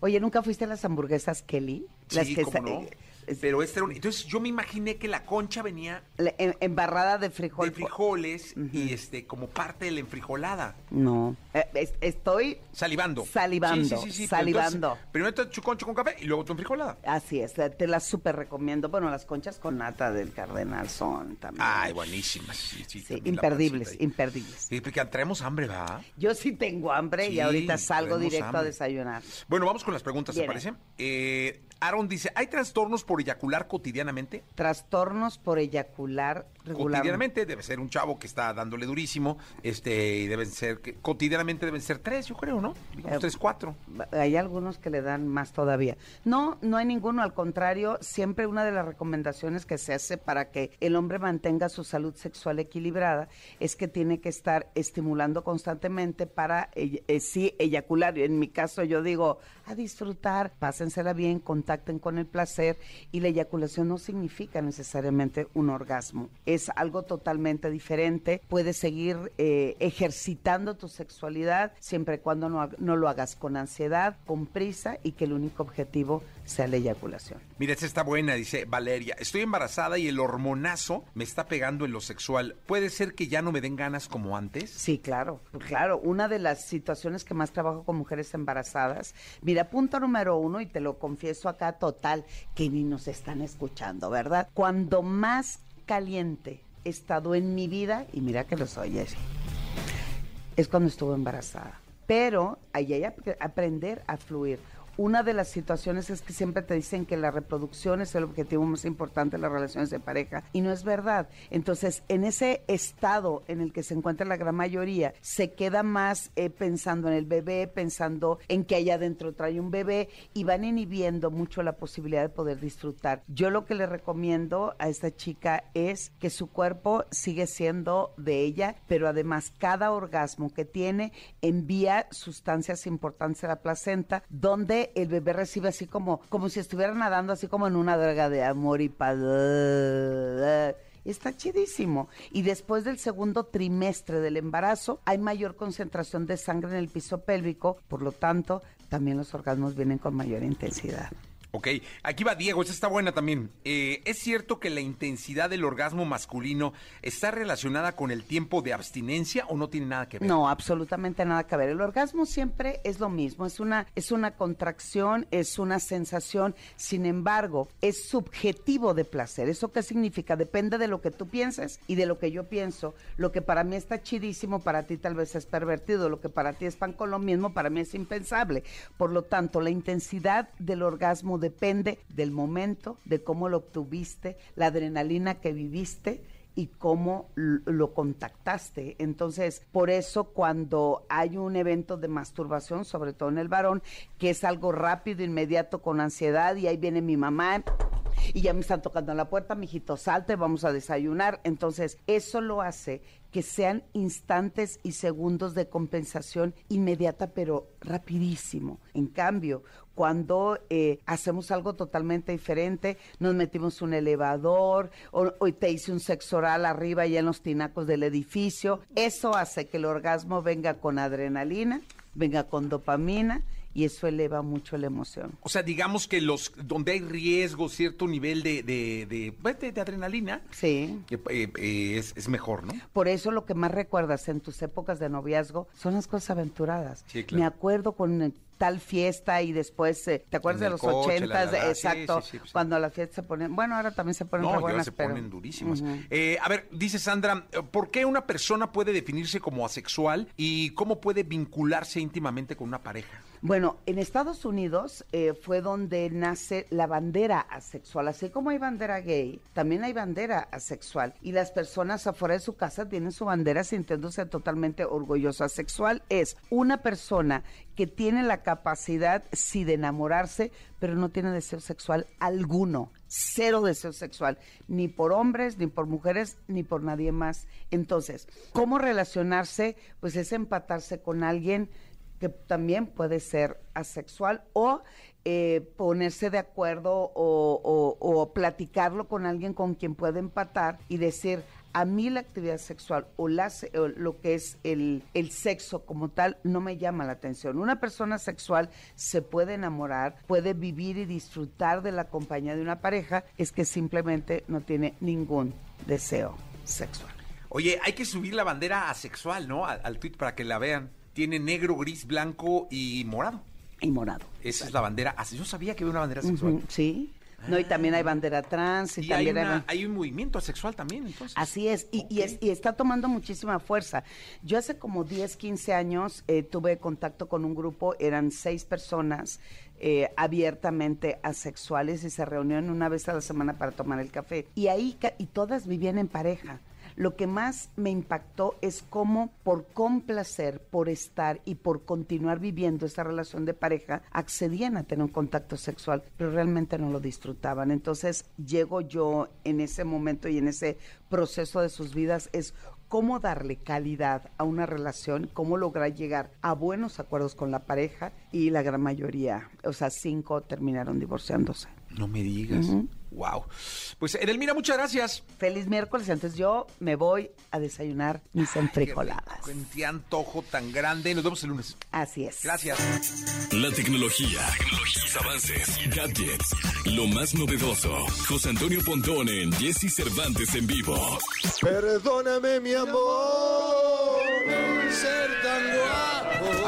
Speaker 6: Oye, ¿nunca fuiste a las hamburguesas Kelly? Las
Speaker 2: sí,
Speaker 6: que
Speaker 2: cómo no.
Speaker 6: Eh,
Speaker 2: Pero este era un- entonces yo me imaginé que la concha venía
Speaker 6: la- em- embarrada de frijol.
Speaker 2: de frijoles y este como parte de la enfrijolada.
Speaker 6: No, eh, es- estoy
Speaker 2: Salivando.
Speaker 6: Salivando,
Speaker 2: Sí, sí, sí,
Speaker 6: salivando.
Speaker 2: entonces, primero te tu concha con café y luego tu enfrijolada.
Speaker 6: Así es, te las súper recomiendo. Bueno, las conchas con nata del Cardenal son también.
Speaker 2: Ay, buenísimas. Sí, sí,
Speaker 6: Sí,
Speaker 2: también la
Speaker 6: imperdibles, imperdibles.
Speaker 2: Sí, porque traemos hambre, ¿va?
Speaker 6: Yo sí tengo hambre y ahorita salgo directo a desayunar.
Speaker 2: Bueno, vamos con las preguntas, ¿te parece? Eh, Aaron dice, ¿hay trastornos por eyacular cotidianamente?
Speaker 6: Trastornos por eyacular.
Speaker 2: Cotidianamente debe ser un chavo que está dándole durísimo, este, y deben ser, que, cotidianamente deben ser tres, yo creo, ¿no? Digamos
Speaker 6: Eh,
Speaker 2: tres, cuatro.
Speaker 6: Hay algunos que le dan más todavía. No, no hay ninguno, al contrario, siempre una de las recomendaciones que se hace para que el hombre mantenga su salud sexual equilibrada es que tiene que estar estimulando constantemente para eh, sí eyacular. En mi caso yo digo, a disfrutar, pásensela bien, contacten con el placer y la eyaculación no significa necesariamente un orgasmo. Es algo totalmente diferente. Puedes seguir eh, ejercitando tu sexualidad siempre y cuando no, no lo hagas con ansiedad, con prisa y que el único objetivo sea la eyaculación.
Speaker 2: Mira, esta está buena, dice Valeria. Estoy embarazada y el hormonazo me está pegando en lo sexual. ¿Puede ser que ya no me den ganas como antes?
Speaker 6: Sí, claro, claro. Una de las situaciones que más trabajo con mujeres embarazadas. Mira, punto número uno, y te lo confieso acá total, que ni nos están escuchando, ¿verdad? Cuando más caliente he estado en mi vida, y mira que lo soy, es cuando estuve embarazada. Pero ahí hay que aprender a fluir. Una de las situaciones es que siempre te dicen que la reproducción es el objetivo más importante de las relaciones de pareja y no es verdad. Entonces, en ese estado en el que se encuentra la gran mayoría, se queda más eh, pensando en el bebé, pensando en que allá adentro trae un bebé y van inhibiendo mucho la posibilidad de poder disfrutar. Yo lo que le recomiendo a esta chica es que su cuerpo sigue siendo de ella, pero además cada orgasmo que tiene envía sustancias importantes a la placenta, donde el bebé recibe así como, como si estuviera nadando así como en una droga de amor y paz. Está chidísimo. Y después del segundo trimestre del embarazo hay mayor concentración de sangre en el piso pélvico, por lo tanto, también los orgasmos vienen con mayor intensidad.
Speaker 2: Ok, aquí va Diego, esta está buena también. Eh, ¿Es cierto que la intensidad del orgasmo masculino está relacionada con el tiempo de abstinencia o no tiene nada que ver?
Speaker 6: No, absolutamente nada que ver. El orgasmo siempre es lo mismo, es una, es una contracción, es una sensación, sin embargo, es subjetivo de placer. ¿Eso qué significa? Depende de lo que tú pienses y de lo que yo pienso. Lo que para mí está chidísimo, para ti tal vez es pervertido, lo que para ti es pan con lo mismo, para mí es impensable. Por lo tanto, la intensidad del orgasmo depende del momento, de cómo lo obtuviste, la adrenalina que viviste y cómo lo contactaste. Entonces, por eso cuando hay un evento de masturbación, sobre todo en el varón, que es algo rápido, inmediato, con ansiedad, y ahí viene mi mamá y ya me están tocando la puerta, mijito, salte, vamos a desayunar. Entonces, eso lo hace que sean instantes y segundos de compensación inmediata, pero rapidísimo. En cambio, cuando eh, hacemos algo totalmente diferente, nos metimos un elevador, o, te hice un sexo oral arriba y en los tinacos del edificio, eso hace que el orgasmo venga con adrenalina, venga con dopamina y eso eleva mucho la emoción.
Speaker 2: O sea, digamos que los donde hay riesgo, cierto nivel de, de, de, pues, de- adrenalina,
Speaker 6: Sí.
Speaker 2: eh, eh, es, es mejor, ¿no?
Speaker 6: Por eso lo que más recuerdas en tus épocas de noviazgo son las cosas aventuradas.
Speaker 2: Sí, claro.
Speaker 6: Me acuerdo con eh, tal fiesta y después, eh, ¿te acuerdas de los
Speaker 2: coche,
Speaker 6: ochentas?
Speaker 2: la, la, la,
Speaker 6: Exacto,
Speaker 2: sí, sí, pues sí.
Speaker 6: cuando la fiesta se ponen, bueno, ahora también se ponen
Speaker 2: No,
Speaker 6: buenas,
Speaker 2: se
Speaker 6: pero-
Speaker 2: ponen durísimas. Eh, a ver, dice Sandra, ¿por qué una persona puede definirse como asexual y cómo puede vincularse íntimamente con una pareja?
Speaker 6: Bueno, en Estados Unidos eh, fue donde nace la bandera asexual. Así como hay bandera gay, también hay bandera asexual. Y las personas afuera de su casa tienen su bandera sintiéndose totalmente orgullosa. Asexual es una persona que tiene la capacidad, sí, de enamorarse, pero no tiene deseo sexual alguno. Cero deseo sexual, ni por hombres, ni por mujeres, ni por nadie más. Entonces, ¿cómo relacionarse? Pues es empatarse con alguien que también puede ser asexual o eh, ponerse de acuerdo o, platicarlo con alguien con quien puede empatar y decir, a mí la actividad sexual o, la o lo que es el, el sexo como tal no me llama la atención. Una persona sexual se puede enamorar, puede vivir y disfrutar de la compañía de una pareja, es que simplemente no tiene ningún deseo sexual.
Speaker 2: Oye, hay que subir la bandera asexual, ¿no? Al, al tweet para que la vean. Tiene negro, gris, blanco y morado.
Speaker 6: Y morado.
Speaker 2: Esa es la bandera. Yo sabía que había una bandera sexual.
Speaker 6: Sí. No, y también hay bandera trans y, también hay
Speaker 2: una- hay un movimiento asexual también, entonces.
Speaker 6: Así es y, y es, y está tomando muchísima fuerza. Yo hace como 10, 15 años eh, tuve contacto con un grupo, eran seis personas eh, abiertamente asexuales y se reunían una vez a la semana para tomar el café. Y ahí, y todas vivían en pareja. Lo que más me impactó es cómo por complacer, por estar y por continuar viviendo esa relación de pareja, accedían a tener un contacto sexual, pero realmente no lo disfrutaban. Entonces llego yo en ese momento y en ese proceso de sus vidas es cómo darle calidad a una relación, cómo lograr llegar a buenos acuerdos con la pareja y la gran mayoría, o sea, cinco terminaron divorciándose.
Speaker 2: No me digas. Wow. Pues Edelmira, muchas gracias.
Speaker 6: Feliz miércoles, entonces yo me voy a desayunar mis enfrijoladas.
Speaker 2: Qué Qué antojo tan grande. Nos vemos el lunes.
Speaker 6: Así es.
Speaker 2: Gracias.
Speaker 1: La tecnología, tecnologías, avances, gadgets, lo más novedoso. José Antonio Pontón en Jesse Cervantes en vivo.
Speaker 5: Perdóname, mi amor.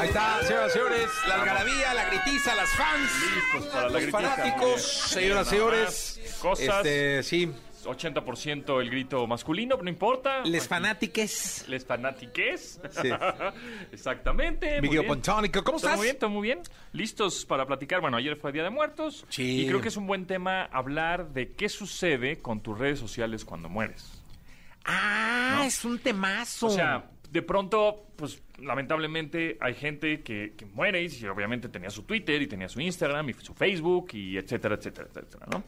Speaker 2: Ahí está, señoras y señores, la algarabía, la gritiza, las fans,
Speaker 7: Listos para la
Speaker 2: los
Speaker 7: gritiza, muy
Speaker 2: fanáticos,
Speaker 7: bien.
Speaker 2: señoras y
Speaker 7: Nada
Speaker 2: señores.
Speaker 7: más, cosas.
Speaker 2: Este, sí,
Speaker 7: 80% el grito masculino, no importa.
Speaker 2: les fanátiques.
Speaker 7: Les fanatiques.
Speaker 2: Sí.
Speaker 7: Exactamente. muy
Speaker 2: Miguel
Speaker 7: bien.
Speaker 2: Pontónico, ¿cómo
Speaker 7: Todo
Speaker 2: estás?
Speaker 7: muy bien, todo muy bien. Listos para platicar. Bueno, ayer fue Día de Muertos.
Speaker 2: Sí.
Speaker 7: Y creo que es un buen tema hablar de qué sucede con tus redes sociales cuando mueres.
Speaker 2: Ah, es un temazo.
Speaker 7: O sea, de pronto, pues lamentablemente hay gente que, que muere y sí, obviamente tenía su Twitter y tenía su Instagram y su Facebook y etcétera, etcétera, etcétera, ¿no?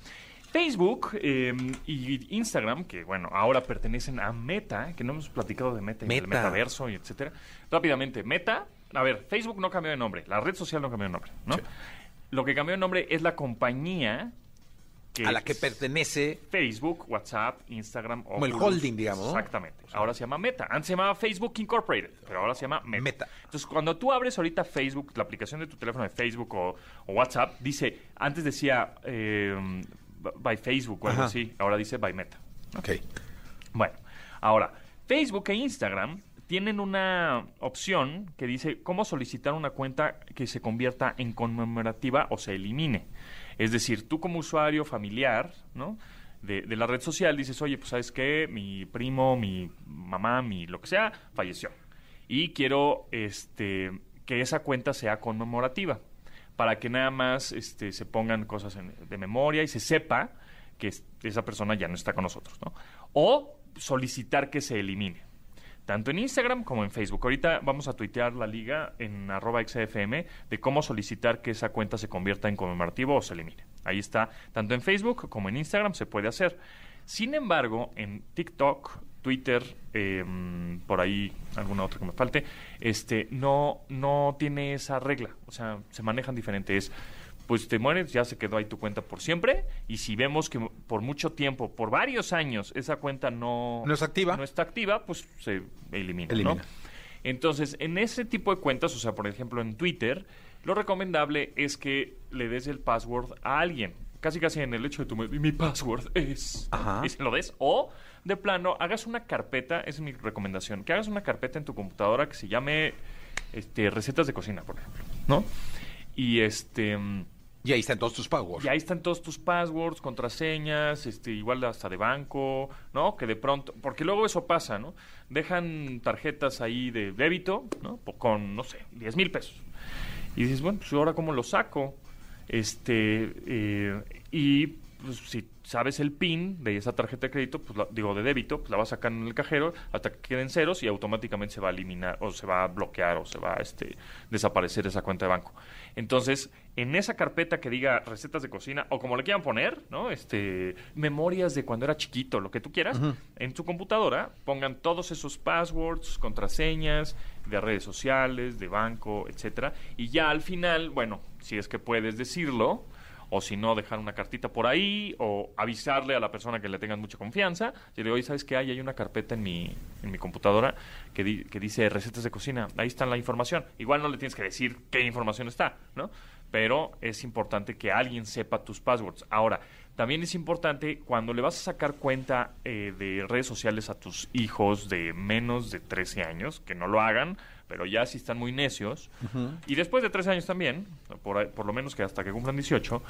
Speaker 7: Facebook eh, y Instagram, que bueno, ahora pertenecen a Meta, que no hemos platicado de Meta, y del
Speaker 2: Meta.
Speaker 7: metaverso y etcétera. Rápidamente, Meta, a ver, Facebook no cambió de nombre, la red social no cambió de nombre, ¿no? Lo que cambió de nombre es la compañía que
Speaker 2: a la que pertenece
Speaker 7: Facebook, WhatsApp, Instagram,
Speaker 2: Como el holding, digamos, ¿no?
Speaker 7: Exactamente. Ahora se llama Meta. Antes se llamaba Facebook Incorporated, pero ahora se llama Meta.
Speaker 2: Meta.
Speaker 7: Entonces, cuando tú abres ahorita Facebook, la aplicación de tu teléfono de Facebook o, o WhatsApp, dice, antes decía eh, by Facebook o algo
Speaker 2: Ajá.
Speaker 7: así, ahora dice by Meta.
Speaker 2: Ok.
Speaker 7: Bueno, ahora, Facebook e Instagram tienen una opción que dice cómo solicitar una cuenta que se convierta en conmemorativa o se elimine. Es decir, tú como usuario familiar. De, la red social dices, oye, pues sabes qué, mi primo, mi mamá, mi lo que sea, falleció. Y quiero este, que esa cuenta sea conmemorativa para que nada más este, se pongan cosas en- de memoria y se sepa que es- esa persona ya no está con nosotros, ¿no? O solicitar que se elimine, tanto en Instagram como en Facebook. Ahorita vamos a tuitear la liga en arroba XFM de cómo solicitar que esa cuenta se convierta en conmemorativo o se elimine. Ahí está, tanto en Facebook como en Instagram se puede hacer. Sin embargo, en TikTok, Twitter, eh, por ahí alguna otra que me falte, este, no, no tiene esa regla. O sea, se manejan diferentes. Pues te mueres, ya se quedó ahí tu cuenta por siempre. Y si vemos que por mucho tiempo, por varios años, esa cuenta no,
Speaker 2: No es activa.
Speaker 7: no está activa, pues se elimina. ¿no? Entonces, en ese tipo de cuentas, o sea, por ejemplo, en Twitter, lo recomendable es que le des el password a alguien. Casi casi en el hecho de tu mi mi password es
Speaker 2: Ajá.
Speaker 7: y se lo des o de plano hagas una carpeta, es mi recomendación, que hagas una carpeta en tu computadora que se llame este recetas de cocina, por ejemplo, ¿no? Y este mm,
Speaker 2: Y ahí están todos tus pagos.
Speaker 7: y ahí están todos tus passwords, contraseñas, este, igual hasta de banco, ¿no? Que de pronto, porque luego eso pasa, ¿no? Dejan tarjetas ahí de débito, ¿no? Po- Con, no sé, 10 mil pesos. Y dices, bueno, pues ahora cómo lo saco. Este, eh, y pues si sabes el PIN de esa tarjeta de crédito, pues la- digo de débito, pues la vas sacando en el cajero hasta que queden ceros y automáticamente se va a eliminar o se va a bloquear o se va a este, desaparecer esa cuenta de banco. Entonces, en esa carpeta que diga recetas de cocina o como le quieran poner, ¿no? Este, memorias de cuando era chiquito, lo que tú quieras, en tu computadora pongan todos esos passwords, contraseñas de redes sociales, de banco, etcétera, y ya al final, bueno, si es que puedes decirlo, o si no, dejar una cartita por ahí, o avisarle a la persona que le tengan mucha confianza. Yo digo, oye, ¿sabes qué hay? Hay una carpeta en mi, en mi computadora que, di- que dice recetas de cocina. Ahí está la información. Igual no le tienes que decir qué información está, ¿no? Pero es importante que alguien sepa tus passwords. Ahora, también es importante cuando le vas a sacar cuenta eh, de redes sociales a tus hijos de menos de 13 años, que no lo hagan, pero ya si están muy necios, y después de 13 años también, por, por lo menos que hasta que cumplan 18,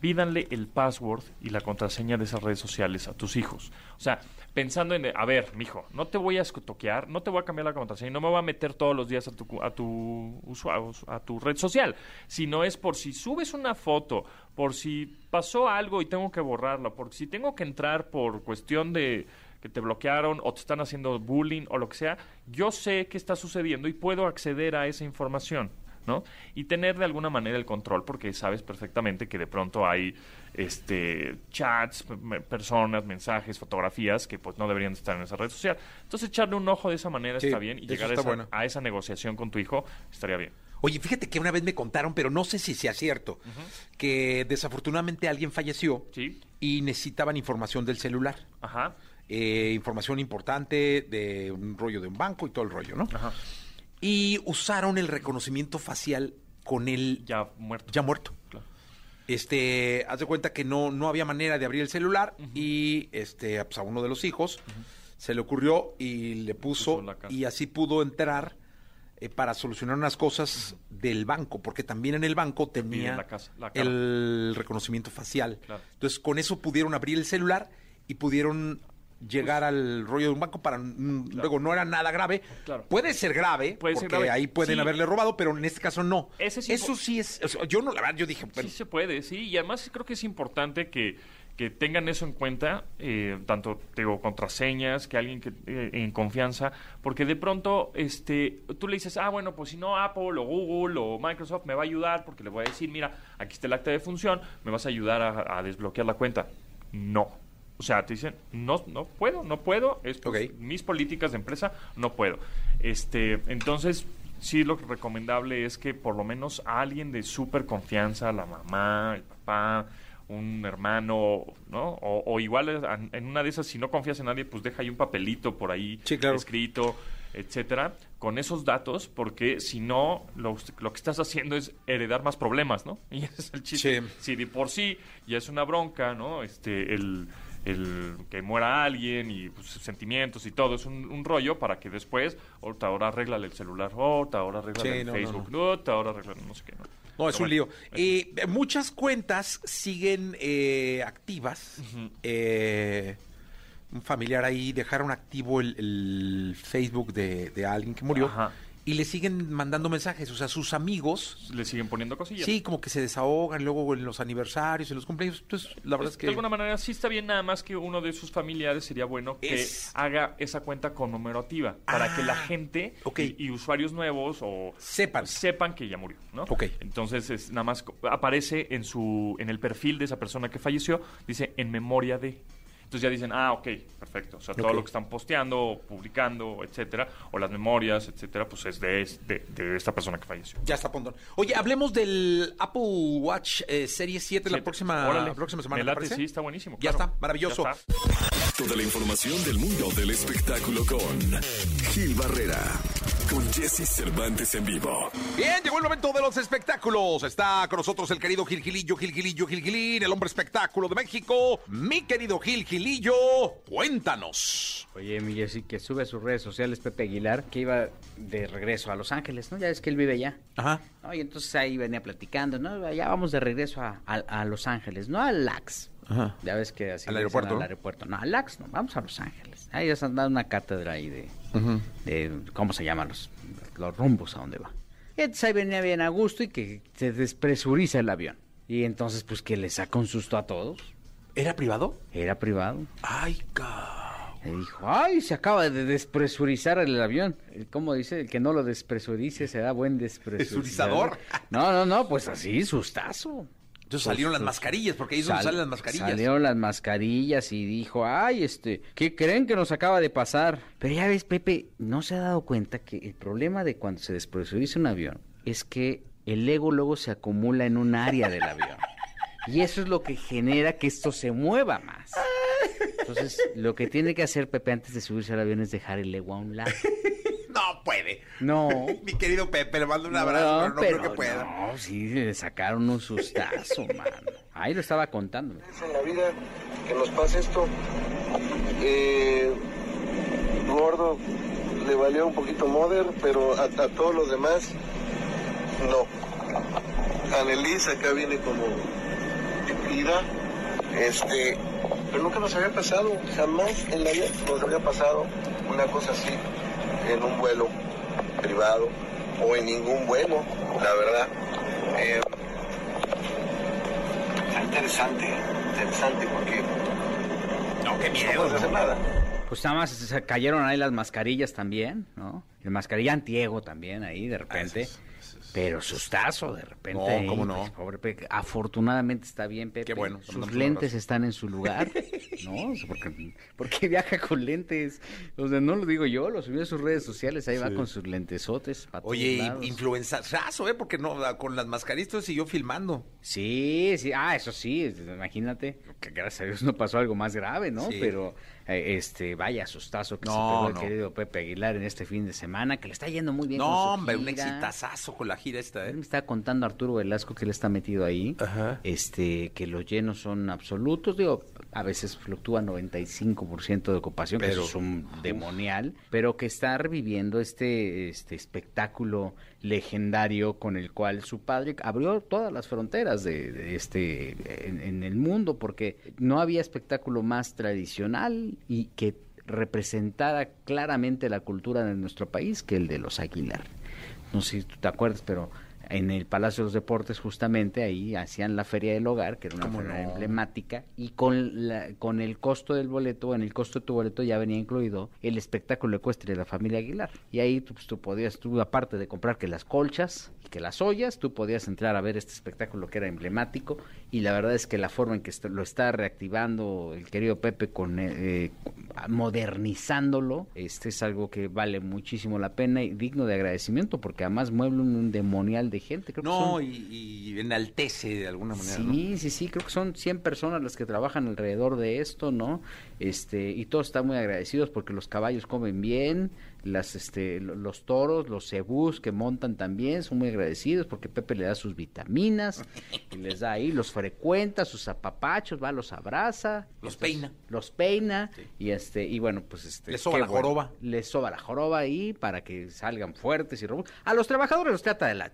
Speaker 7: pídanle el password y la contraseña de esas redes sociales a tus hijos. O sea, pensando en, a ver, mijo, no te voy a escotoquear, no te voy a cambiar la contraseña, no me voy a meter todos los días a tu, a tu, usuario, a tu red social, sino es por si subes una foto, por si pasó algo y tengo que borrarla, por si tengo que entrar por cuestión de que te bloquearon o te están haciendo bullying o lo que sea, yo sé qué está sucediendo y puedo acceder a esa información. ¿no? Y tener de alguna manera el control, porque sabes perfectamente que de pronto hay este chats, personas, mensajes, fotografías que pues no deberían estar en esa red social. Entonces echarle un ojo de esa manera
Speaker 2: Sí,
Speaker 7: está bien y llegar a esa,
Speaker 2: bueno.
Speaker 7: a esa negociación con tu hijo estaría bien.
Speaker 2: Oye, fíjate que una vez me contaron, pero no sé si sea cierto, que desafortunadamente alguien falleció
Speaker 7: Sí.
Speaker 2: y necesitaban información del celular.
Speaker 7: Ajá.
Speaker 2: Eh, información importante de un rollo de un banco y todo el rollo, ¿no?
Speaker 7: Ajá.
Speaker 2: Y usaron el reconocimiento facial con él ya,
Speaker 7: Ya muerto.
Speaker 2: muerto.
Speaker 7: Claro.
Speaker 2: Este, haz de cuenta que no, no había manera de abrir el celular y este, pues, a uno de los hijos se le ocurrió y le puso, y así pudo entrar eh, para solucionar unas cosas del banco, porque también en el banco tenía
Speaker 7: la casa- la
Speaker 2: el reconocimiento facial.
Speaker 7: Claro.
Speaker 2: Entonces con eso pudieron abrir el celular y pudieron llegar
Speaker 7: Pues
Speaker 2: al rollo de un banco para mm, luego no era nada grave.
Speaker 7: Claro.
Speaker 2: Puede ser grave,
Speaker 7: Puede ser
Speaker 2: porque
Speaker 7: grave.
Speaker 2: ahí pueden
Speaker 7: Sí.
Speaker 2: haberle robado, pero en este caso no.
Speaker 7: Ese sí
Speaker 2: Eso sí es, o sea, yo no la verdad yo dije, bueno,
Speaker 7: Sí se puede, sí, y además creo que es importante que, que tengan eso en cuenta, eh, tanto, digo, contraseñas, que alguien que eh, en confianza, porque de pronto este, tú le dices, ah, bueno, pues si no Apple o Google o Microsoft me va a ayudar, porque le voy a decir, mira, aquí está el acta de función, me vas a ayudar a, a desbloquear la cuenta. No. O sea, te dicen, no, no puedo, no puedo, es
Speaker 2: Ok.
Speaker 7: mis políticas de empresa, no puedo. Este, entonces, sí lo recomendable es que por lo menos alguien de súper confianza, la mamá, el papá, un hermano, ¿no? O, o igual en una de esas, si no confías en nadie, pues deja ahí un papelito por ahí
Speaker 2: Sí, claro.
Speaker 7: escrito, etcétera, con esos datos, porque si no, lo, lo que estás haciendo es heredar más problemas, ¿no? Y ese es el chiste.
Speaker 2: Sí.
Speaker 7: Si de por sí ya es una bronca, ¿no? Este, el, el que muera alguien y pues, sentimientos y todo, es un, un rollo para que después, ahora arregla el celular, ahora arregla
Speaker 2: Sí,
Speaker 7: el
Speaker 2: no, no,
Speaker 7: Facebook, ahorita ahora arregla no sé qué, ¿no?
Speaker 2: No, es
Speaker 7: Pero
Speaker 2: un lío. Eh, muchas cuentas siguen eh, activas. Eh, un familiar ahí dejaron activo el, el Facebook de, de alguien que murió
Speaker 7: Ajá.
Speaker 2: Y le siguen mandando mensajes. O sea, sus amigos,
Speaker 7: le siguen poniendo cosillas.
Speaker 2: sí, como que se desahogan luego en los aniversarios, en los cumpleaños. Entonces, la verdad es que...
Speaker 7: De alguna manera sí está bien, nada más que uno de sus familiares sería bueno que
Speaker 2: Es-
Speaker 7: haga esa cuenta conmemorativa para que la
Speaker 2: Ah,
Speaker 7: gente y, y usuarios nuevos o
Speaker 2: Sepan.
Speaker 7: sepan que ya murió, ¿no?
Speaker 2: Ok.
Speaker 7: Entonces es nada más aparece en su en el perfil de esa persona que falleció dice en memoria de entonces ya dicen, ah, ok, perfecto. O sea, todo lo que están posteando, publicando, etcétera, o las memorias, etcétera, pues es de, es- de, de esta persona que falleció.
Speaker 2: Ya está, Pondón. Oye, hablemos del Apple Watch eh, Serie 7 la próxima,
Speaker 7: órale.
Speaker 2: la próxima semana.
Speaker 7: Sí, está buenísimo.
Speaker 2: Ya
Speaker 7: claro.
Speaker 2: está, maravilloso.
Speaker 7: Ya está.
Speaker 1: Toda la información del mundo del espectáculo con Gil Barrera, con Jesse Cervantes en vivo.
Speaker 2: Bien, llegó el momento de los espectáculos. Está con nosotros el querido Gil Gilillo, Gil Gilillo, Gil Gilín, el hombre espectáculo de México. Mi querido Gil Gilillo, cuéntanos.
Speaker 3: Oye, mi Jessy, que sube a sus redes sociales Pepe Aguilar, que iba de regreso a Los Ángeles, ¿no? Ya es que él vive allá.
Speaker 2: Ajá.
Speaker 3: ¿no? Y entonces ahí venía platicando, ¿no? Ya vamos de regreso a, a- a Los Ángeles, no al LAX.
Speaker 2: Ajá.
Speaker 3: Ya ves que así
Speaker 2: Al
Speaker 3: le
Speaker 2: aeropuerto,
Speaker 3: Al
Speaker 2: ¿no?
Speaker 3: aeropuerto. No, al LAX no, vamos a Los Ángeles. Ahí ya se han dado una cátedra ahí de, de ¿cómo se llaman los, los rumbos a dónde va? Y entonces ahí venía bien a gusto y que se despresuriza el avión. Y entonces, pues que le saca un susto a todos.
Speaker 2: ¿Era privado?
Speaker 3: Era privado.
Speaker 2: Ay, cabrón.
Speaker 3: Y dijo, ay, se acaba de despresurizar el avión. ¿Cómo dice? El que no lo despresurice será buen despresurizador.
Speaker 2: ¿Despresurizador?
Speaker 3: No, no, no, pues así, sustazo.
Speaker 2: Entonces salieron las mascarillas, porque ahí es donde
Speaker 3: Sal-
Speaker 2: salen las mascarillas.
Speaker 3: Salieron las mascarillas y dijo, ay, este, ¿qué creen que nos acaba de pasar? Pero ya ves, Pepe, no se ha dado cuenta que el problema de cuando se despresuriza un avión es que el ego luego se acumula en un área del avión. Y eso es lo que genera que esto se mueva más. Entonces, lo que tiene que hacer Pepe antes de subirse al avión es dejar el ego a un lado.
Speaker 2: No puede.
Speaker 3: No.
Speaker 2: Mi querido Pepe, le mando un abrazo,
Speaker 3: No,
Speaker 2: pero no creo que pueda.
Speaker 3: No, sí, le sacaron un sustazo, mano. Ahí lo estaba contando.
Speaker 8: en la vida que nos pase esto. Eh, gordo le valió un poquito Mother, pero a, a todos los demás no. Annelise acá viene como ida, este, pero nunca nos había pasado, jamás en la vida nos había pasado una cosa así en un vuelo privado o en ningún vuelo, la verdad. Eh, Está interesante, interesante porque
Speaker 2: No, qué
Speaker 8: no
Speaker 2: miedo.
Speaker 8: puedes hacer nada.
Speaker 3: Pues nada más se cayeron ahí las mascarillas también, ¿no? El mascarilla antiego también ahí de repente. Pero sustazo de repente.
Speaker 2: No, cómo no.
Speaker 3: pues, pobre Pepe. Afortunadamente está bien, Pepe.
Speaker 2: Qué bueno,
Speaker 3: Sus lentes están en su lugar, ¿no? Porque, porque viaja con lentes. O sea, no lo digo yo, lo subió a sus redes sociales. Ahí va con sus lentesotes.
Speaker 2: Oye, influenzazo, ¿eh? Porque no, con las mascaristas siguió filmando.
Speaker 3: Sí, sí, ah, eso sí, imagínate, que gracias a Dios no pasó algo más grave, ¿no?
Speaker 2: Sí.
Speaker 3: Pero, este, vaya asustazo que
Speaker 2: No,
Speaker 3: se pegó el
Speaker 2: no.
Speaker 3: querido Pepe Aguilar en este fin de semana, que le está yendo muy bien con
Speaker 2: No,
Speaker 3: su
Speaker 2: hombre, un exitazazo con la gira esta, ¿eh?
Speaker 3: me estaba contando Arturo Velasco que él está metido ahí,
Speaker 2: Ajá.
Speaker 3: este, que los llenos son absolutos, digo, a veces fluctúa 95% de ocupación, que eso es un demonial, pero que está reviviendo este, este espectáculo legendario con el cual su padre abrió todas las fronteras de, este en, en el mundo, porque no había espectáculo más tradicional y que representara claramente la cultura de nuestro país que el de los Aguilar. No sé si tú te acuerdas, pero en el Palacio de los Deportes justamente ahí hacían la Feria del Hogar, que era una
Speaker 2: ¿Cómo
Speaker 3: feria
Speaker 2: no?
Speaker 3: emblemática, y con, la- con el costo del boleto, en el costo de tu boleto ya venía incluido el espectáculo ecuestre de la familia Aguilar. Y ahí tú, pues, tú podías, tú aparte de comprar que las colchas y que las ollas, tú podías entrar a ver este espectáculo que era emblemático, y la verdad es que la forma en que lo está reactivando el querido Pepe con eh, eh, modernizándolo, este es algo que vale muchísimo la pena y digno de agradecimiento porque además mueve un, un demonial de gente. Creo que
Speaker 2: No,
Speaker 3: son-
Speaker 2: y, y enaltece de alguna manera, ¿no?
Speaker 3: Sí, sí, sí, creo que son 100 personas las que trabajan alrededor de esto, ¿no? Este, y todos están muy agradecidos porque los caballos comen bien, las este lo- los toros, los cebús que montan también son muy agradecidos porque Pepe le da sus vitaminas y les da ahí, los frecuenta, sus apapachos, va, los abraza,
Speaker 2: Los
Speaker 3: Entonces,
Speaker 2: peina.
Speaker 3: Los peina y este y bueno, pues este
Speaker 2: Les soba la joroba.
Speaker 3: Les soba la joroba ahí para que salgan fuertes y robustos. A los trabajadores los trata de la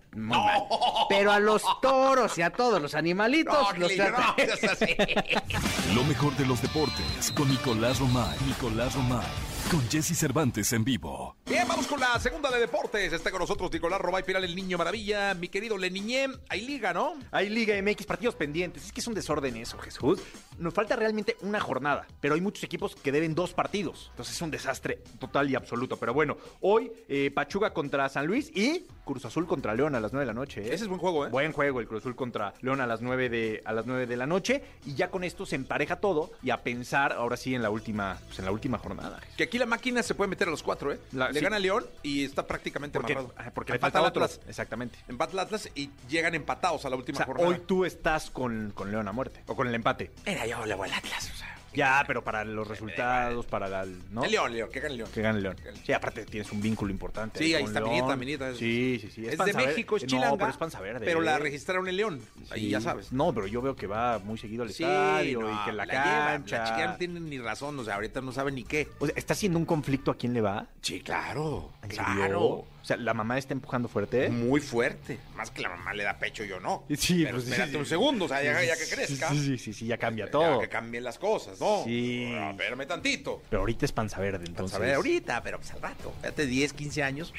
Speaker 3: pero a los toros y a todos los animalitos
Speaker 2: No,
Speaker 3: los trata
Speaker 2: no.
Speaker 1: Lo mejor de los deportes con Nicolás Romay. Nicolás Romay. Con Jesse Cervantes en vivo.
Speaker 2: Bien, vamos con la segunda de deportes. Está con nosotros Nicolás Robay Piral, el niño maravilla. Mi querido Leniñé, hay liga, ¿no?
Speaker 4: Hay Liga MX, partidos pendientes. Es que es un desorden eso, Jesús. Nos falta realmente una jornada, pero hay muchos equipos que deben dos partidos. Entonces es un desastre total y absoluto. Pero bueno, hoy eh, Pachuca contra San Luis y Cruz Azul contra León a las 9 de la noche. ¿eh?
Speaker 2: Ese es buen juego, ¿eh?
Speaker 4: Buen juego el Cruz Azul contra León a las 9 de, a las 9 de la noche. Y ya con esto se empareja todo y a pensar ahora sí en la última, pues, en la última jornada.
Speaker 2: Que aquí la máquina se puede meter a los cuatro, ¿eh?
Speaker 4: La-
Speaker 2: Le
Speaker 4: sí.
Speaker 2: gana León y está prácticamente
Speaker 4: Porque,
Speaker 2: amarrado.
Speaker 4: ah, porque le
Speaker 2: Empata
Speaker 4: falta
Speaker 2: al
Speaker 4: otro.
Speaker 2: Atlas.
Speaker 4: Exactamente.
Speaker 2: Empata el Atlas y llegan empatados a la
Speaker 4: O
Speaker 2: última
Speaker 4: sea,
Speaker 2: jornada.
Speaker 4: hoy tú estás con, con León a muerte. O con el empate.
Speaker 2: Mira, yo le voy al Atlas, o sea.
Speaker 4: Ya, pero para los resultados, para la, ¿no?
Speaker 2: El León, León, que gane León.
Speaker 4: Que gane León. Sí, aparte tienes un vínculo importante.
Speaker 2: Sí, ahí está. Minita, Minita.
Speaker 4: Sí, sí, sí.
Speaker 2: Es, de. México, es
Speaker 4: No,
Speaker 2: chilanga.
Speaker 4: pero es panza verde.
Speaker 2: Pero la registraron en León. Ahí
Speaker 4: Sí.
Speaker 2: ya sabes.
Speaker 4: No, pero yo veo que va muy seguido al
Speaker 2: Sí,
Speaker 4: estadio
Speaker 2: no,
Speaker 4: y que la,
Speaker 2: lleva.
Speaker 4: cancha.
Speaker 2: La chica no tiene ni razón, o sea, ahorita no sabe ni qué.
Speaker 4: O sea, ¿está haciendo un conflicto a quién le va?
Speaker 2: Sí, claro.
Speaker 4: ¿En
Speaker 2: claro.
Speaker 4: O sea, la mamá está empujando fuerte. ¿eh?
Speaker 2: Muy fuerte. Más que la mamá le da pecho, yo no.
Speaker 4: Sí,
Speaker 2: Pero
Speaker 4: pues,
Speaker 2: espérate
Speaker 4: sí.
Speaker 2: un segundo, o sea, ya, ya que crezca.
Speaker 4: Sí, sí, sí, sí, ya cambia
Speaker 2: Ya
Speaker 4: todo.
Speaker 2: que cambien las cosas, ¿no?
Speaker 4: Sí.
Speaker 2: Ah, espérame tantito.
Speaker 4: Pero ahorita es panza verde, entonces.
Speaker 2: a ver ahorita, pero pues al rato. Fíjate, 10, 15 años.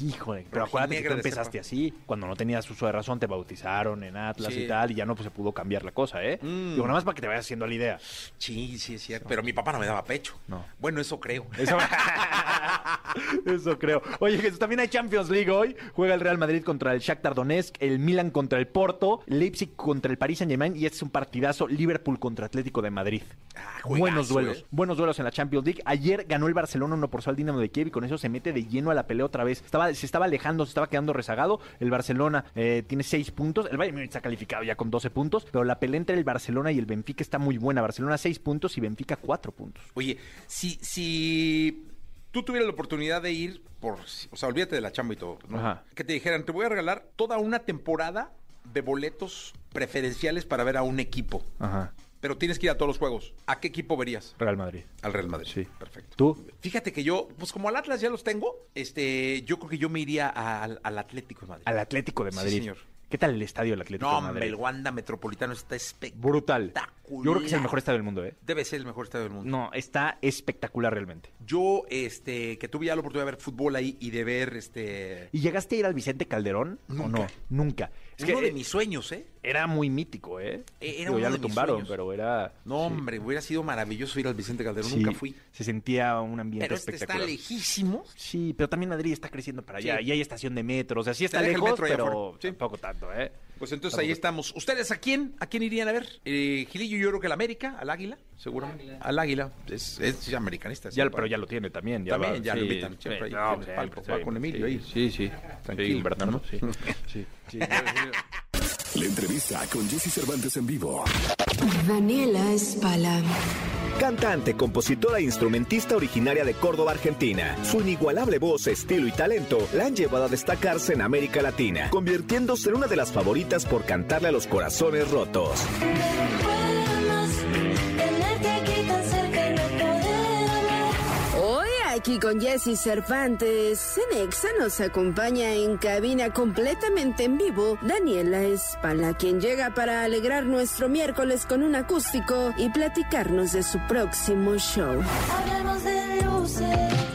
Speaker 4: Híjole, pero
Speaker 2: Rojinegra
Speaker 4: acuérdate que tú empezaste así. Cuando no tenías uso de razón, te bautizaron en Atlas
Speaker 2: Sí.
Speaker 4: y tal, y ya no pues, se pudo cambiar la cosa, ¿eh?
Speaker 2: Mm.
Speaker 4: Digo, nada más para que te vayas haciendo la idea.
Speaker 2: Sí, sí, es cierto. Pero mi papá no me daba pecho.
Speaker 4: No.
Speaker 2: Bueno, eso creo.
Speaker 4: Eso, Eso creo. Oye, Jesús, también hay Champions League hoy. Juega el Real Madrid contra el Shakhtar Donetsk, el Milan contra el Porto, Leipzig contra el Paris Saint-Germain y este es un partidazo Liverpool contra Atlético de Madrid.
Speaker 2: Ah, juegazo,
Speaker 4: Buenos duelos,
Speaker 2: ¿eh?
Speaker 4: buenos duelos en la Champions League. Ayer ganó el Barcelona 1 por 0 al Dinamo de Kiev y con eso se mete de lleno a la pelea otra vez. Estaba, se estaba alejando, se estaba quedando rezagado. El Barcelona eh, tiene 6 puntos. El Bayern Múnich está calificado ya con 12 puntos, pero la pelea entre el Barcelona y el Benfica está muy buena. Barcelona 6 puntos y Benfica 4 puntos.
Speaker 2: Oye, si, si tú tuvieras la oportunidad de ir por, o sea, olvídate de la chamba y todo, ¿no?
Speaker 4: Ajá.
Speaker 2: Que te dijeran, te voy a regalar toda una temporada de boletos preferenciales para ver a un equipo.
Speaker 4: Ajá.
Speaker 2: Pero tienes que ir a todos los juegos. ¿A qué equipo verías?
Speaker 4: Real Madrid.
Speaker 2: Al Real Madrid.
Speaker 4: Sí.
Speaker 2: Perfecto.
Speaker 4: ¿Tú?
Speaker 2: Fíjate que yo, pues como al Atlas ya los tengo, este, yo creo que yo me iría al, al Atlético de Madrid.
Speaker 4: Al Atlético de
Speaker 2: Sí,
Speaker 4: Madrid.
Speaker 2: señor.
Speaker 4: ¿Qué tal el estadio del Atlético
Speaker 2: No,
Speaker 4: de Madrid?
Speaker 2: hombre, el Wanda Metropolitano está espectacular.
Speaker 4: Brutal. Yo creo que es el mejor estadio del mundo, ¿eh?
Speaker 2: Debe ser el mejor estadio del mundo.
Speaker 4: No, está espectacular realmente.
Speaker 2: Yo, este, que tuve ya la oportunidad de ver fútbol ahí y de ver, este...
Speaker 4: ¿Y llegaste a ir al Vicente Calderón o
Speaker 2: Nunca.
Speaker 4: no? Nunca. Es
Speaker 2: uno
Speaker 4: que
Speaker 2: de
Speaker 4: eh,
Speaker 2: mis sueños, ¿eh?
Speaker 4: Era muy mítico, ¿eh?
Speaker 2: Eh, era
Speaker 4: Digo, ya lo tumbaron,
Speaker 2: sueños.
Speaker 4: pero era...
Speaker 2: No,
Speaker 4: sí,
Speaker 2: hombre, hubiera sido maravilloso ir al Vicente Calderón.
Speaker 4: sí,
Speaker 2: Nunca fui.
Speaker 4: Se sentía un ambiente
Speaker 2: Pero este está lejísimo.
Speaker 4: Sí, pero también Madrid está creciendo para allá.
Speaker 2: Sí.
Speaker 4: Y hay estación de metro. O sea, sí está lejos, pero tampoco tanto, ¿eh?
Speaker 2: Pues entonces ahí estamos. ¿Ustedes a quién? ¿A quién irían a ver? Eh, Gilillo, yo creo que al América, al Águila, seguramente. Al Águila. Es, es americanista.
Speaker 4: Ya, pero ya lo tiene también. Ya
Speaker 2: También,
Speaker 4: va,
Speaker 2: ya lo
Speaker 4: sí,
Speaker 2: invitan siempre ahí,
Speaker 4: no, siempre,
Speaker 2: palco.
Speaker 4: sí,
Speaker 2: Va con Emilio
Speaker 4: sí,
Speaker 2: ahí.
Speaker 4: Sí, sí.
Speaker 2: Tranquilo,
Speaker 4: Sí, Gilberto, ¿no? Sí. sí, sí.
Speaker 1: La entrevista con Jesse Cervantes en vivo.
Speaker 9: Daniela Espala.
Speaker 10: Cantante, compositora e instrumentista originaria de Córdoba, Argentina. Su inigualable voz, estilo y talento la han llevado a destacarse en América Latina, convirtiéndose en una de las favoritas por cantarle a los corazones rotos.
Speaker 9: Aquí con Jesse Cervantes, en Exa nos acompaña en cabina completamente en vivo. Daniela Espala, quien llega para alegrar nuestro miércoles con un acústico y platicarnos de su próximo show.
Speaker 11: Hablemos de luces,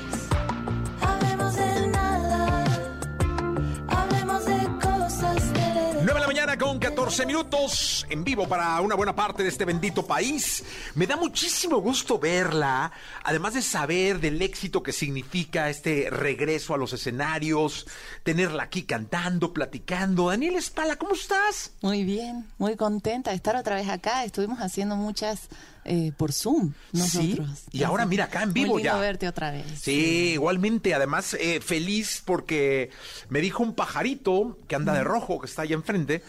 Speaker 2: 14 minutos en vivo para una buena parte de este bendito país. Me da muchísimo gusto verla, además de saber del éxito que significa este regreso a los escenarios, tenerla aquí cantando, platicando. Daniel Espala, ¿cómo estás?
Speaker 12: Muy bien, muy contenta de estar otra vez acá. Estuvimos haciendo muchas eh, por Zoom
Speaker 2: Sí,
Speaker 12: nosotros.
Speaker 2: y ahora mira acá en vivo
Speaker 12: muy lindo
Speaker 2: ya.
Speaker 12: verte otra vez.
Speaker 2: Sí, igualmente, además eh, feliz porque me dijo un pajarito que anda de rojo, que está ahí enfrente,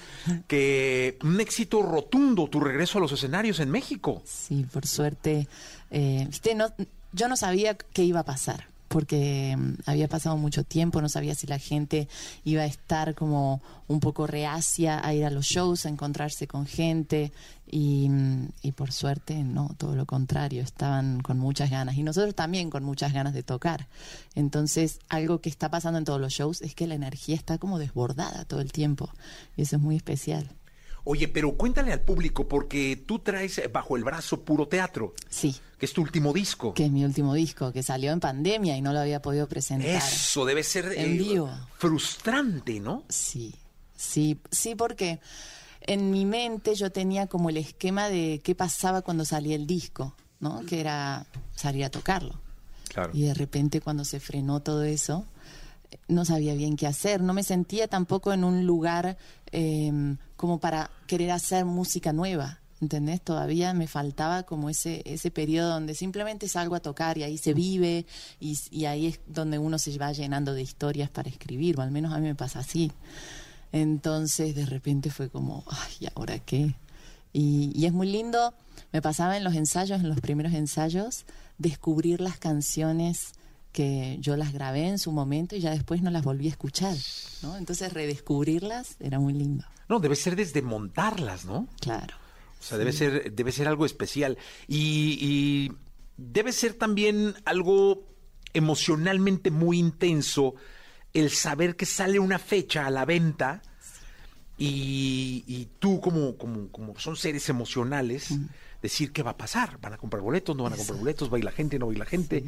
Speaker 2: que un éxito rotundo tu regreso a los escenarios en México.
Speaker 12: Sí, por suerte. eh, viste, no, yo no sabía qué iba a pasar porque mm, había pasado mucho tiempo, no sabía si la gente iba a estar como un poco reacia a ir a los shows, a encontrarse con gente mm, y por suerte no, todo lo contrario, estaban con muchas ganas y nosotros también con muchas ganas de tocar. Entonces, algo que está pasando en todos los shows es que la energía está como desbordada todo el tiempo y eso es muy especial.
Speaker 2: Oye, pero cuéntale al público, porque tú traes bajo el brazo puro teatro,
Speaker 12: Sí,
Speaker 2: que es tu último disco.
Speaker 12: que es mi último disco, que salió en pandemia y no lo había podido presentar.
Speaker 2: Eso debe ser
Speaker 12: En
Speaker 2: eh,
Speaker 12: vivo.
Speaker 2: frustrante, ¿no?
Speaker 12: Sí, sí, sí, porque en mi mente yo tenía como el esquema de qué pasaba cuando salía el disco, ¿no? Que era salir a tocarlo.
Speaker 4: Claro.
Speaker 12: Y de repente cuando se frenó todo eso, no sabía bien qué hacer. No me sentía tampoco en un lugar eh, como para querer hacer música nueva. ¿Entendés? Todavía me faltaba como ese, ese periodo donde simplemente salgo a tocar y ahí se vive y, y ahí es donde uno se va llenando de historias para escribir, o al menos a mí me pasa así. Entonces de repente fue como, ay, ¿y ahora qué? Y, y es muy lindo, me pasaba en los ensayos, en los primeros ensayos, descubrir las canciones que yo las grabé en su momento y ya después no las volví a escuchar, ¿no? Entonces redescubrirlas era muy lindo,
Speaker 2: No, debe ser desde montarlas, ¿no?
Speaker 12: claro.
Speaker 2: O sea, debe ser, debe ser algo especial. Y, y debe ser también algo emocionalmente muy intenso el saber que sale una fecha a la venta y, y tú como, como, como son seres emocionales, decir qué va a pasar, van a comprar boletos, no van a comprar boletos, va a ir la gente, no va a ir la gente.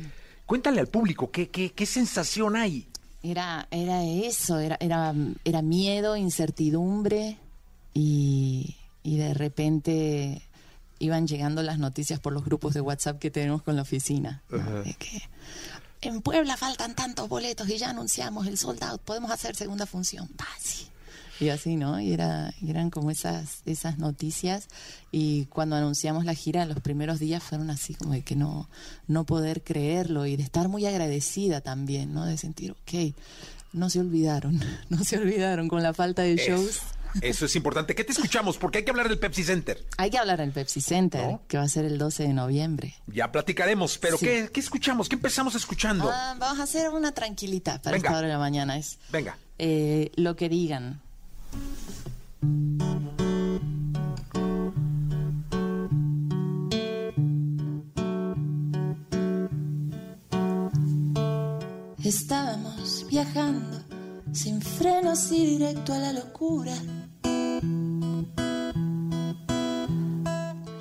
Speaker 2: Cuéntale al público, ¿qué, qué, qué sensación hay?
Speaker 12: Era, era eso, era, era, era miedo, incertidumbre y, y de repente iban llegando las noticias por los grupos de WhatsApp que tenemos con la oficina. ¿no?
Speaker 2: Ajá.
Speaker 12: De que en Puebla faltan tantos boletos y ya anunciamos el sold out, podemos hacer segunda función. Sí. Y así, ¿no? Y, era, y eran como esas, esas noticias. Y cuando anunciamos la gira, los primeros días fueron así como de que no, no poder creerlo y de estar muy agradecida también, ¿no? De sentir, ok, no se olvidaron, no se olvidaron con la falta de shows.
Speaker 2: Eso es importante. ¿Qué te escuchamos? Porque hay que hablar del Pepsi Center.
Speaker 12: Hay que hablar del Pepsi Center,
Speaker 2: ¿No?
Speaker 12: que va a ser el 12 de noviembre.
Speaker 2: Ya platicaremos, pero
Speaker 12: Sí.
Speaker 2: ¿qué, qué escuchamos? ¿Qué empezamos escuchando?
Speaker 12: Ah, vamos a hacer una tranquilita para
Speaker 2: Venga.
Speaker 12: esta hora de la mañana. Es
Speaker 2: Venga.
Speaker 12: eh, lo que digan.
Speaker 11: Estábamos viajando sin frenos y directo a la locura.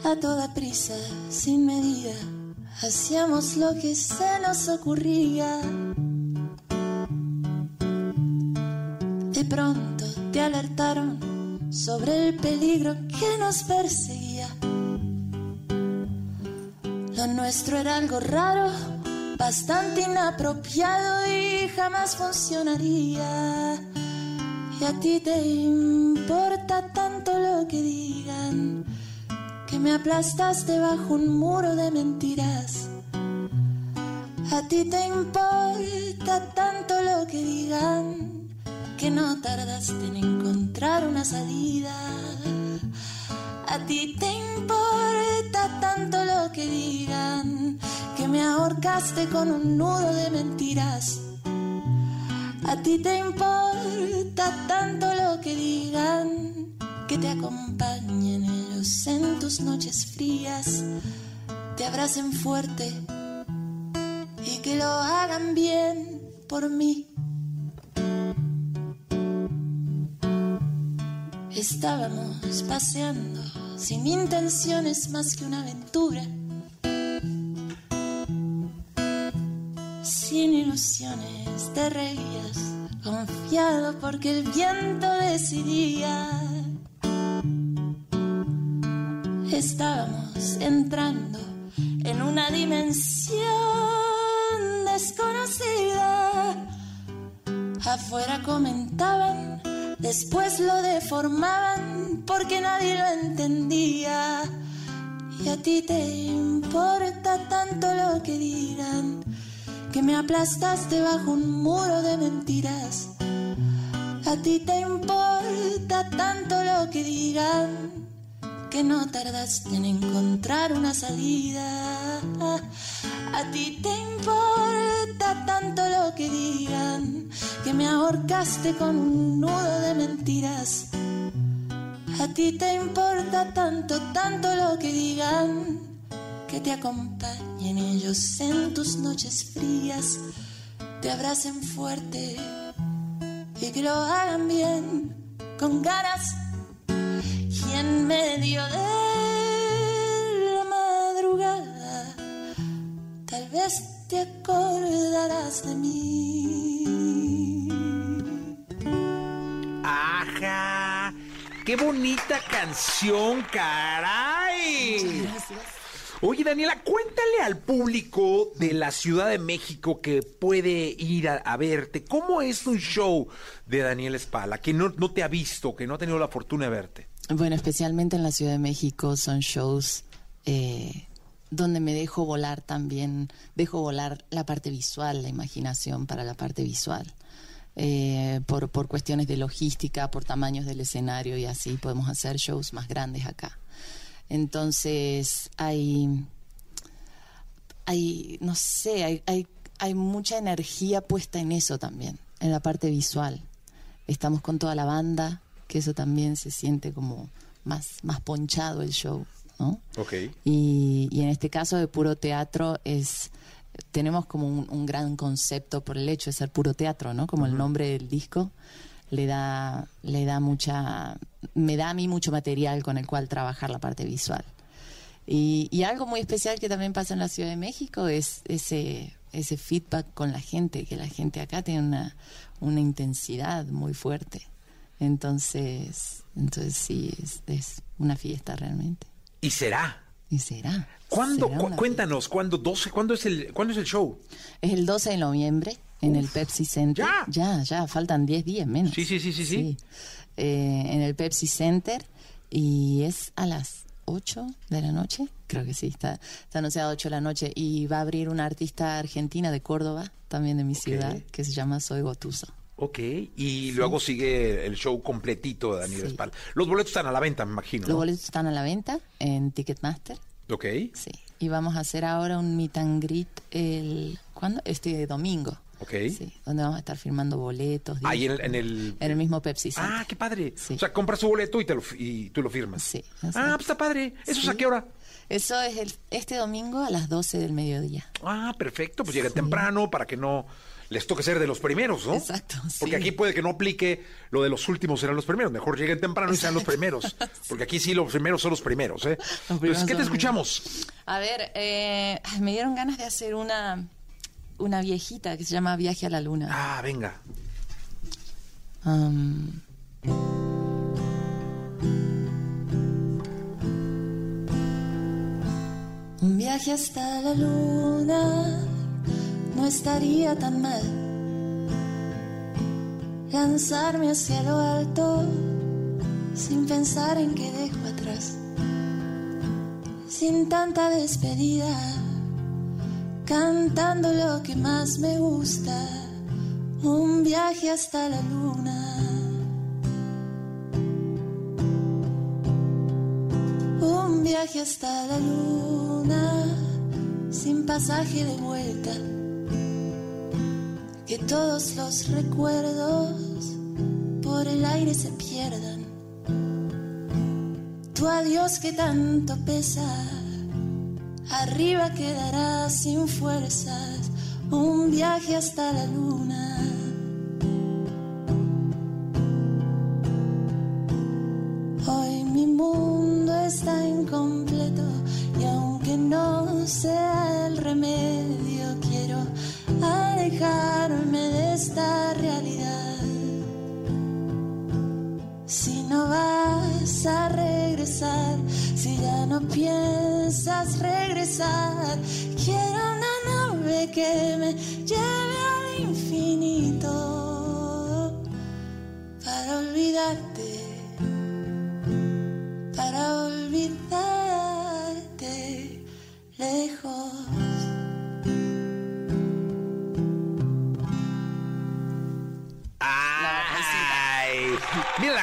Speaker 11: A toda prisa, sin medida, hacíamos lo que se nos ocurría. Pronto te alertaron sobre el peligro que nos perseguía. Lo nuestro era algo raro, bastante inapropiado y jamás funcionaría. Y a ti te importa tanto lo que digan, que me aplastaste bajo un muro de mentiras. A ti te importa tanto lo que digan, que no tardaste en encontrar una salida. A ti te importa tanto lo que digan, que me ahorcaste con un nudo de mentiras. A ti te importa tanto lo que digan, que te acompañen ellos en tus noches frías, te abracen fuerte y que lo hagan bien por mí. Estábamos paseando sin intenciones más que una aventura. Sin ilusiones te reías, confiado porque el viento decidía. Estábamos entrando en una dimensión desconocida. Afuera comentaban, después lo deformaban porque nadie lo entendía. Y a ti te importa tanto lo que digan, que me aplastaste bajo un muro de mentiras. A ti te importa tanto lo que digan, que no tardaste en encontrar una salida. A ti te importa tanto lo que digan, que me ahorcaste con un nudo de mentiras. A ti te importa tanto, tanto lo que digan, que te acompañen ellos en tus noches frías, te abracen fuerte y que lo hagan bien, con ganas y en medio de la madrugada, tal vez te acordarás de mí.
Speaker 2: ¡Ajá! ¡Qué bonita canción, caray! Oye, Daniela, cuéntale al público de la Ciudad de México que puede ir a, a verte. ¿Cómo es un show de Daniela Espala? Que no, no te ha visto, que no ha tenido la fortuna de verte.
Speaker 12: Bueno, especialmente en la Ciudad de México son shows eh, donde me dejo volar también, dejo volar la parte visual, la imaginación para la parte visual. Eh, por, por cuestiones de logística, por tamaños del escenario y así podemos hacer shows más grandes acá. Entonces hay, hay no sé, hay, hay, hay mucha energía puesta en eso también, en la parte visual. Estamos con toda la banda, que eso también se siente como más, más ponchado el show, ¿no?
Speaker 2: Ok.
Speaker 12: Y, y en este caso de puro teatro es tenemos como un, un gran concepto por el hecho de ser puro teatro, ¿no? Como el nombre del disco le da, le da mucha, me da a mí mucho material con el cual trabajar la parte visual. Y, y algo muy especial que también pasa en la Ciudad de México es ese, ese feedback con la gente, que la gente acá tiene una, una intensidad muy fuerte. Entonces, entonces sí, es, es una fiesta realmente.
Speaker 2: Y será.
Speaker 12: Y será.
Speaker 2: ¿Cuándo?
Speaker 12: Será
Speaker 2: cu-
Speaker 12: una
Speaker 2: cuéntanos, ¿cuándo? 12, ¿cuándo, es el, ¿Cuándo es el show?
Speaker 12: Es el 12 de noviembre en el Pepsi Center. Ya, ya, faltan 10 días menos.
Speaker 2: Sí, sí, sí, sí, sí.
Speaker 12: Eh, en el Pepsi Center y es a las 8 de la noche. Creo que sí, está, está anunciado a 8 de la noche. Y va a abrir una artista argentina de Córdoba, también de mi ciudad, que se llama Soy Gotuso.
Speaker 2: Ok, y luego sigue el show completito de Daniel Espal. Los boletos están a la venta, me imagino.
Speaker 12: Los
Speaker 2: ¿no?
Speaker 12: boletos están a la venta en Ticketmaster.
Speaker 2: Ok.
Speaker 12: Sí. Y vamos a hacer ahora un meet and greet el... ¿Cuándo? Este domingo.
Speaker 2: Ok.
Speaker 12: Sí, donde vamos a estar firmando boletos.
Speaker 2: Ahí en el, en el-
Speaker 12: En el mismo Pepsi Center.
Speaker 2: Ah, qué padre. O sea, compras tu boleto y, te lo, y tú lo firmas.
Speaker 12: Sí.
Speaker 2: Ah, pues está padre. ¿Eso es a qué hora?
Speaker 12: Eso es el, este domingo a las 12 del mediodía.
Speaker 2: Ah, perfecto. Pues lleguen temprano para que no les toque ser de los primeros, ¿no?
Speaker 12: Exacto,
Speaker 2: Porque aquí puede que no aplique lo de los últimos serán los primeros. Mejor lleguen temprano y sean los primeros. Porque aquí sí los primeros son los primeros, ¿eh?
Speaker 12: Los
Speaker 2: Entonces,
Speaker 12: primeros
Speaker 2: ¿qué te escuchamos?
Speaker 12: A ver, eh, me dieron ganas de hacer una, una viejita que se llama Viaje a la Luna.
Speaker 2: Ah, venga.
Speaker 11: Un viaje hasta la luna no estaría tan mal. Lanzarme hacia lo alto sin pensar en qué dejo atrás. Sin tanta despedida, cantando lo que más me gusta. Un viaje hasta la luna. Un viaje hasta la luna sin pasaje de vuelta. Que todos los recuerdos por el aire se pierdan. Tu adiós que tanto pesa, arriba quedará sin fuerzas. Un viaje hasta la luna. Hoy mi mundo está incompleto y aunque no sea el remedio, quiero alejarme de realidad. Si no vas a regresar, si ya no piensas regresar, quiero una nave que me lleve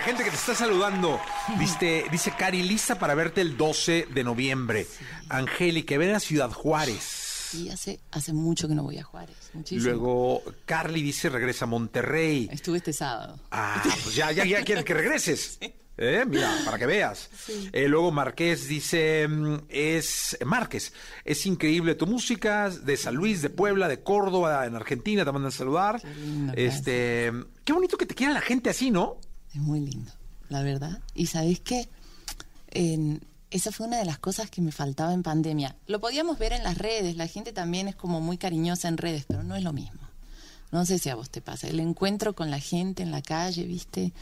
Speaker 2: la gente que te está saludando. Dice, dice Cari, lista para verte el 12 de noviembre. Angélica, ven a Ciudad Juárez.
Speaker 12: y hace, hace mucho que no voy a Juárez. Muchísimo.
Speaker 2: Luego Carly dice regresa a Monterrey.
Speaker 12: Estuve este sábado.
Speaker 2: Ah, pues ya, ya, ya quieren que regreses. Eh, Mira, para que veas. Eh, luego Marqués dice, mm, es Márquez, es increíble tu música de San Luis, de Puebla, de Córdoba, en Argentina, te mandan a saludar.
Speaker 12: lindo,
Speaker 2: este, qué bonito que te quiera la gente así, ¿no?
Speaker 12: Es muy lindo, la verdad. Y sabes qué, En- esa fue una de las cosas que me faltaba en pandemia. Lo podíamos ver en las redes, la gente también es como muy cariñosa en redes, pero no es lo mismo. No sé si a vos te pasa. El encuentro con la gente en la calle, viste,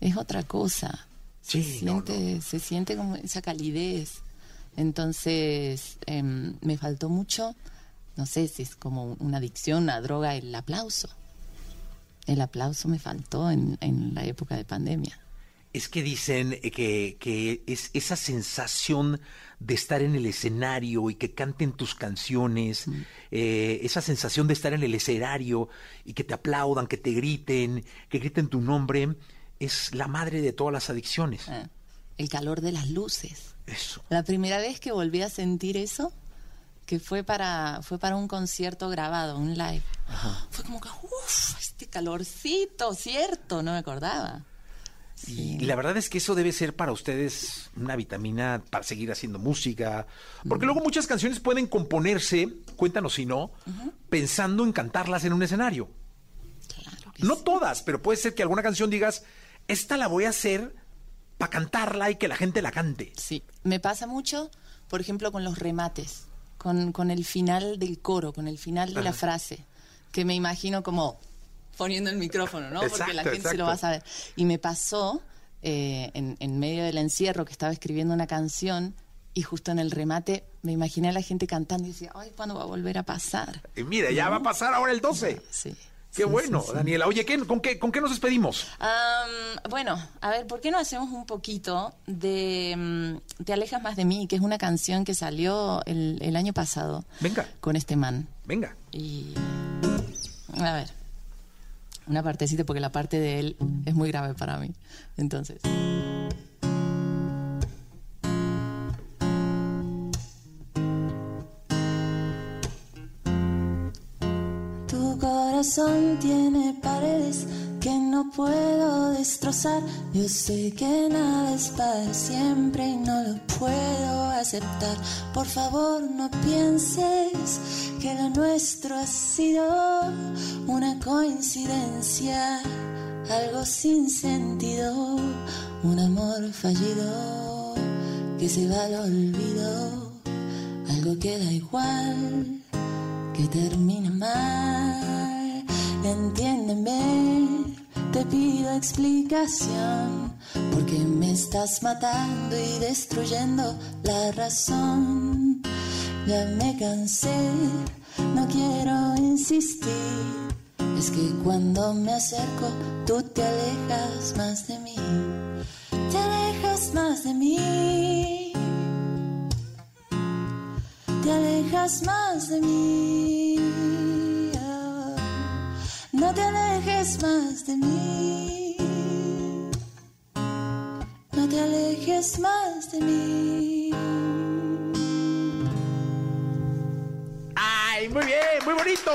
Speaker 12: es otra cosa. Se
Speaker 2: Sí, no,
Speaker 12: siente, se siente como esa calidez. Entonces, em, me faltó mucho, no sé si es como una adicción, una droga, el aplauso. El aplauso me faltó en, en la época de pandemia.
Speaker 2: Es que dicen eh, que, que es esa sensación de estar en el escenario y que canten tus canciones, eh, esa sensación de estar en el escenario y que te aplaudan, que te griten, que griten tu nombre, es la madre de todas las adicciones.
Speaker 12: Ah, El calor de las luces.
Speaker 2: Eso.
Speaker 12: La primera vez que volví a sentir eso, que fue para, fue para un concierto grabado, un live. Fue como que, uff, este calorcito, cierto, no me acordaba.
Speaker 2: Y, y la verdad es que eso debe ser para ustedes una vitamina para seguir haciendo música. Porque luego muchas canciones pueden componerse, cuéntanos si no, pensando en cantarlas en un escenario. no todas, pero puede ser que alguna canción digas, esta la voy a hacer para cantarla y que la gente la cante.
Speaker 12: Sí, me pasa mucho, por ejemplo, con los remates, con, con el final del coro, con el final de la frase, que me imagino como poniendo el micrófono, ¿no? Porque la
Speaker 13: Exacto,
Speaker 12: gente se lo va a saber. Y me pasó eh, en, en medio del encierro que estaba escribiendo una canción y justo en el remate me imaginé a la gente cantando y decía, ay, ¿cuándo va a volver a pasar?
Speaker 2: Y mira, ya va a pasar ahora el 12.
Speaker 12: Sí.
Speaker 2: Qué bueno, Daniela. Oye, ¿qué- con, qué, ¿con qué nos despedimos?
Speaker 12: Bueno, a ver, ¿por qué no hacemos un poquito de mm, Te alejas más de mí, que es una canción que salió el, el año pasado
Speaker 2: Venga,
Speaker 12: con este man?
Speaker 2: venga.
Speaker 12: Y a ver, una partecita porque la parte de él es muy grave para mí. Entonces,
Speaker 11: corazón tiene paredes que no puedo destrozar. Yo sé que nada es para siempre y no lo puedo aceptar. Por favor, no pienses que lo nuestro ha sido una coincidencia, algo sin sentido, un amor fallido que se va al olvido, algo que da igual que termina mal. Entiéndeme, te pido explicación, porque me estás matando y destruyendo la razón. Ya me cansé, no quiero insistir. Es que cuando me acerco, tú te alejas más de mí. Te alejas más de mí. Te alejas más de mí. No te alejes más de mí. No te alejes más de mí.
Speaker 2: ¡Ay, muy bien, muy bonito!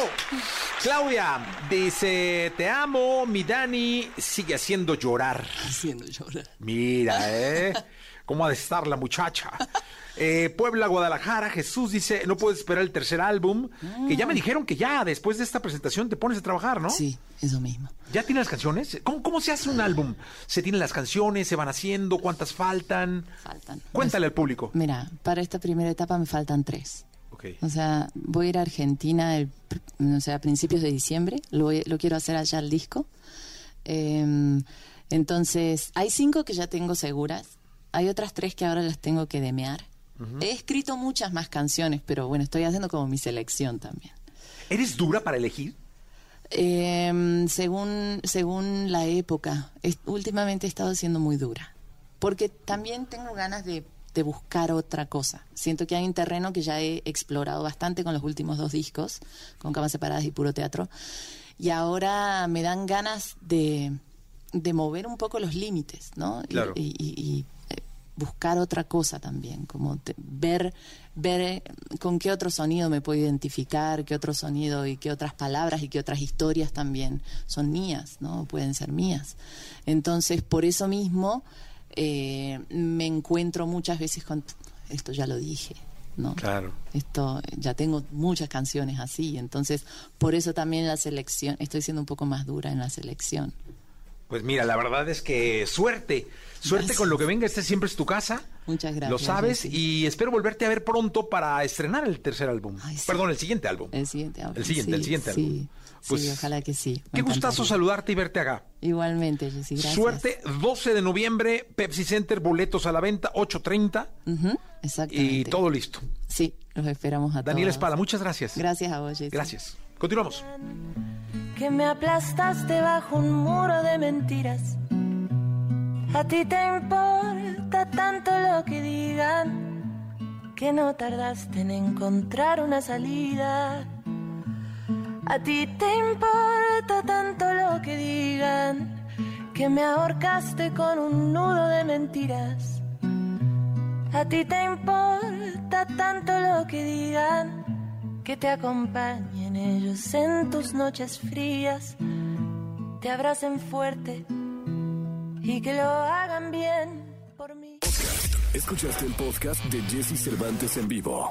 Speaker 2: Claudia dice, te amo, mi Dani sigue haciendo llorar.
Speaker 12: Haciendo llorar.
Speaker 2: Mira, ¿eh? ¿Cómo ha de estar la muchacha? Eh, Puebla, Guadalajara, Jesús dice, no puedes esperar el tercer álbum, que ya me dijeron que ya después de esta presentación te pones a trabajar, ¿no?
Speaker 12: Sí, eso mismo.
Speaker 2: ¿Ya tienes las canciones? ¿Cómo, cómo se hace un álbum? ¿Se tienen las canciones? ¿Se van haciendo? ¿Cuántas faltan?
Speaker 12: Faltan.
Speaker 2: Cuéntale al público.
Speaker 12: Mira, para esta primera etapa me faltan tres. O sea, voy a ir a Argentina el, o sea, a principios de diciembre. Lo, quiero hacer allá el disco. Eh, entonces, hay cinco que ya tengo seguras. Hay otras tres que ahora las tengo que demear. He escrito muchas más canciones, pero bueno, estoy haciendo como mi selección también.
Speaker 2: ¿Eres dura para elegir?
Speaker 12: Eh, según, según la época, es- últimamente he estado siendo muy dura. Porque también tengo ganas de, de buscar otra cosa. Siento que hay un terreno que ya he explorado bastante con los últimos dos discos, con Camas Separadas y Puro Teatro. Y ahora me dan ganas de, de mover un poco los límites, ¿no?
Speaker 13: Claro.
Speaker 12: y- y- y, buscar otra cosa también, como te- ver, ver eh, con qué otro sonido me puedo identificar, qué otro sonido y qué otras palabras y qué otras historias también son mías, ¿no? Pueden ser mías. Entonces, por eso mismo eh, me encuentro muchas veces con esto ya lo dije, ¿no?
Speaker 2: Claro.
Speaker 12: Esto ya tengo muchas canciones así, entonces por eso también la selección, estoy siendo un poco más dura en la selección.
Speaker 2: Pues mira, la verdad es que suerte, suerte
Speaker 12: Gracias.
Speaker 2: con lo que venga, este siempre es tu casa.
Speaker 12: Muchas gracias.
Speaker 2: Lo sabes y espero volverte a ver pronto para estrenar el tercer álbum. Perdón, el siguiente álbum.
Speaker 12: El siguiente álbum.
Speaker 2: El siguiente,
Speaker 12: Sí,
Speaker 2: el siguiente
Speaker 12: sí,
Speaker 2: álbum.
Speaker 12: Sí,
Speaker 2: Pues,
Speaker 12: ojalá que sí. me
Speaker 2: Qué gustazo saludarte y verte acá.
Speaker 12: Igualmente, Jessy, gracias.
Speaker 2: Suerte, 12 de noviembre, Pepsi Center, boletos a la venta, 8.30
Speaker 12: Ujú, exactamente.
Speaker 2: y todo listo.
Speaker 12: Sí, los esperamos a
Speaker 2: Daniel
Speaker 12: todos.
Speaker 2: Espada, muchas gracias.
Speaker 12: Gracias a vos, Jessy.
Speaker 2: Gracias. Continuamos.
Speaker 11: Que me aplastaste bajo un muro de mentiras. A ti te importa tanto lo que digan que no tardaste en encontrar una salida. A ti te importa tanto lo que digan que me ahorcaste con un nudo de mentiras. A ti te importa tanto lo que digan que te acompañen ellos en tus noches frías, te abracen fuerte y que lo hagan bien por mí.
Speaker 1: Escuchaste el podcast de Jesse Cervantes en vivo.